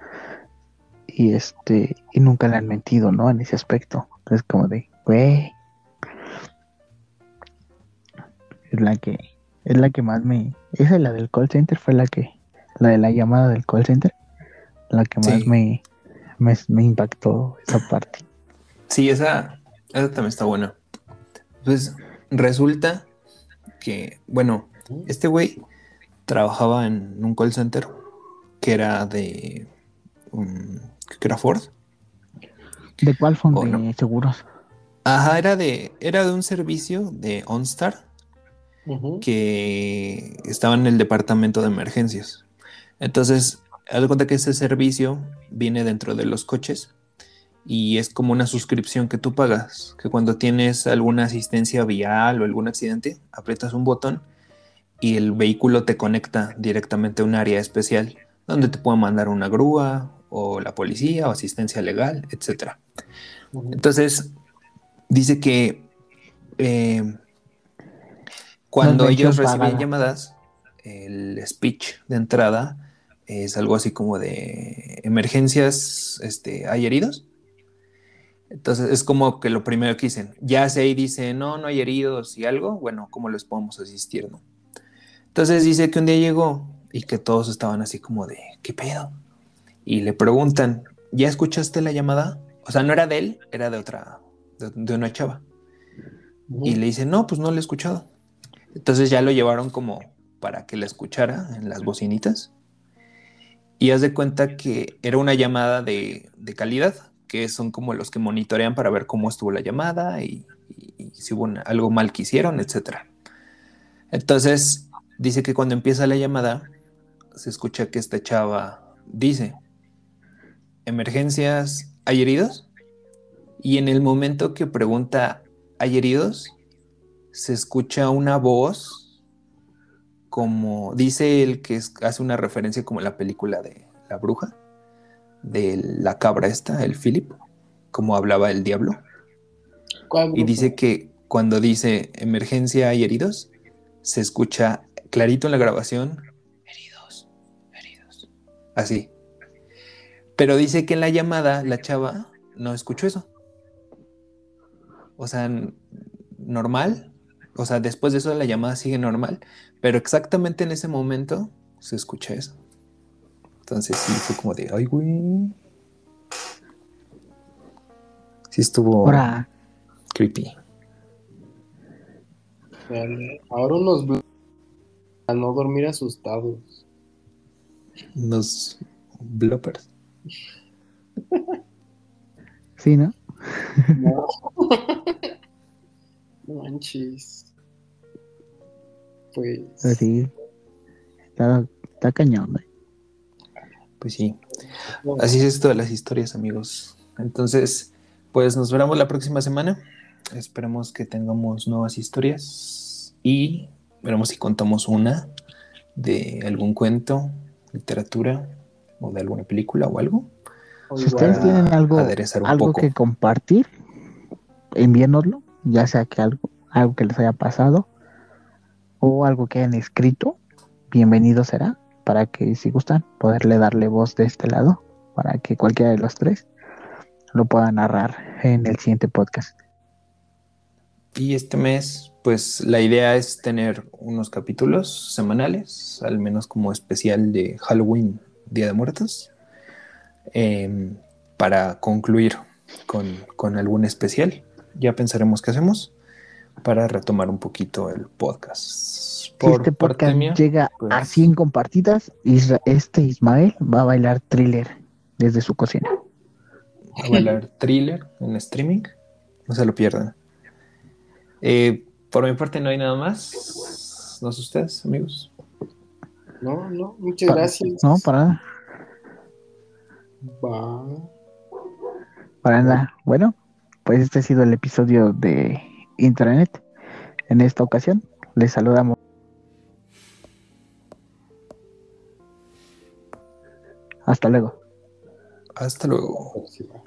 y este y nunca le han mentido, ¿no? En ese aspecto. Entonces como de, güey. Es la que es la que más me esa la del call center fue la que la de la llamada del call center la que más Sí. me, me me impactó esa parte. Sí, esa, esa también está buena. Pues resulta que, bueno, este güey trabajaba en un call center que era de, que era Ford. ¿De cuál Oh, de no. seguros? Ajá, era de, era de un servicio de OnStar que estaba en el departamento de emergencias. Entonces, haz de cuenta que ese servicio viene dentro de los coches y es como una suscripción que tú pagas, que cuando tienes alguna asistencia vial o algún accidente, aprietas un botón y el vehículo te conecta directamente a un área especial donde te pueden mandar una grúa o la policía o asistencia legal, etcétera. Ujú. Entonces, dice que eh, cuando ellos pagada. llamadas, el speech de entrada es algo así como de emergencias, este, ¿hay heridos? Entonces es como que lo primero que dicen, ya sé y dice, no, no hay heridos y algo, bueno, ¿cómo les podemos asistir, no? Entonces dice que un día llegó y que todos estaban así como de, ¿qué pedo? Y le preguntan, ¿ya escuchaste la llamada? O sea, no era de él, era de otra, de, de una chava. Y le dice, no, pues no la he escuchado. Entonces ya lo llevaron como para que la escuchara en las bocinitas. Y haz de cuenta que era una llamada de, de calidad, que son como los que monitorean para ver cómo estuvo la llamada y, y- y si hubo una- algo mal que hicieron, etc. Entonces dice que cuando empieza la llamada, se escucha que esta chava dice, emergencias, ¿hay heridos? Y en el momento que pregunta, ¿hay heridos? Se escucha una voz como, dice el que es- hace una referencia como en la película de La Bruja, de la cabra esta, el Philip, como hablaba el diablo. ¿Cuál Y dice que cuando dice emergencia hay heridos, se escucha clarito en la grabación, heridos, heridos. Así. Pero dice que en la llamada la chava no escuchó eso. O sea, normal. O sea, después de eso la llamada sigue normal. Pero exactamente en ese momento se escucha eso. Entonces sí fue como de, ay, güey. Sí estuvo Ahora, creepy. Ahora unos a no dormir asustados. Los bloopers. Sí, ¿no? No. Manches. Pues. Pero sí. Está, está cañón, güey. Pues sí. Así es esto de las historias, amigos. Entonces, pues nos veremos la próxima semana. Esperemos que tengamos nuevas historias y veremos si contamos una de algún cuento, literatura o de alguna película o algo. O Si ustedes tienen algo, algo poco. que compartir, envíenoslo, ya sea que algo, algo que les haya pasado o algo que hayan escrito, bienvenido será para que si gustan poderle darle voz de este lado para que cualquiera de los tres lo pueda narrar en el siguiente podcast. Y este mes, pues la idea es tener unos capítulos semanales, al menos como especial de Halloween, Día de Muertos, em, para concluir con, con algún especial. Ya pensaremos qué hacemos para retomar un poquito el podcast. Si Por este podcast mía, llega a pues- 100 compartidas, Isra- este Ismael va a bailar thriller desde su cocina. a bailar thriller en streaming. No se lo pierdan. Eh, por mi parte no hay nada más. No sé ustedes, amigos. No, no, muchas gracias. No, para nada. Va. Para nada. Bueno, pues este ha sido el episodio de Intranet. En esta ocasión les saludamos. Hasta luego. Hasta luego. Próxima.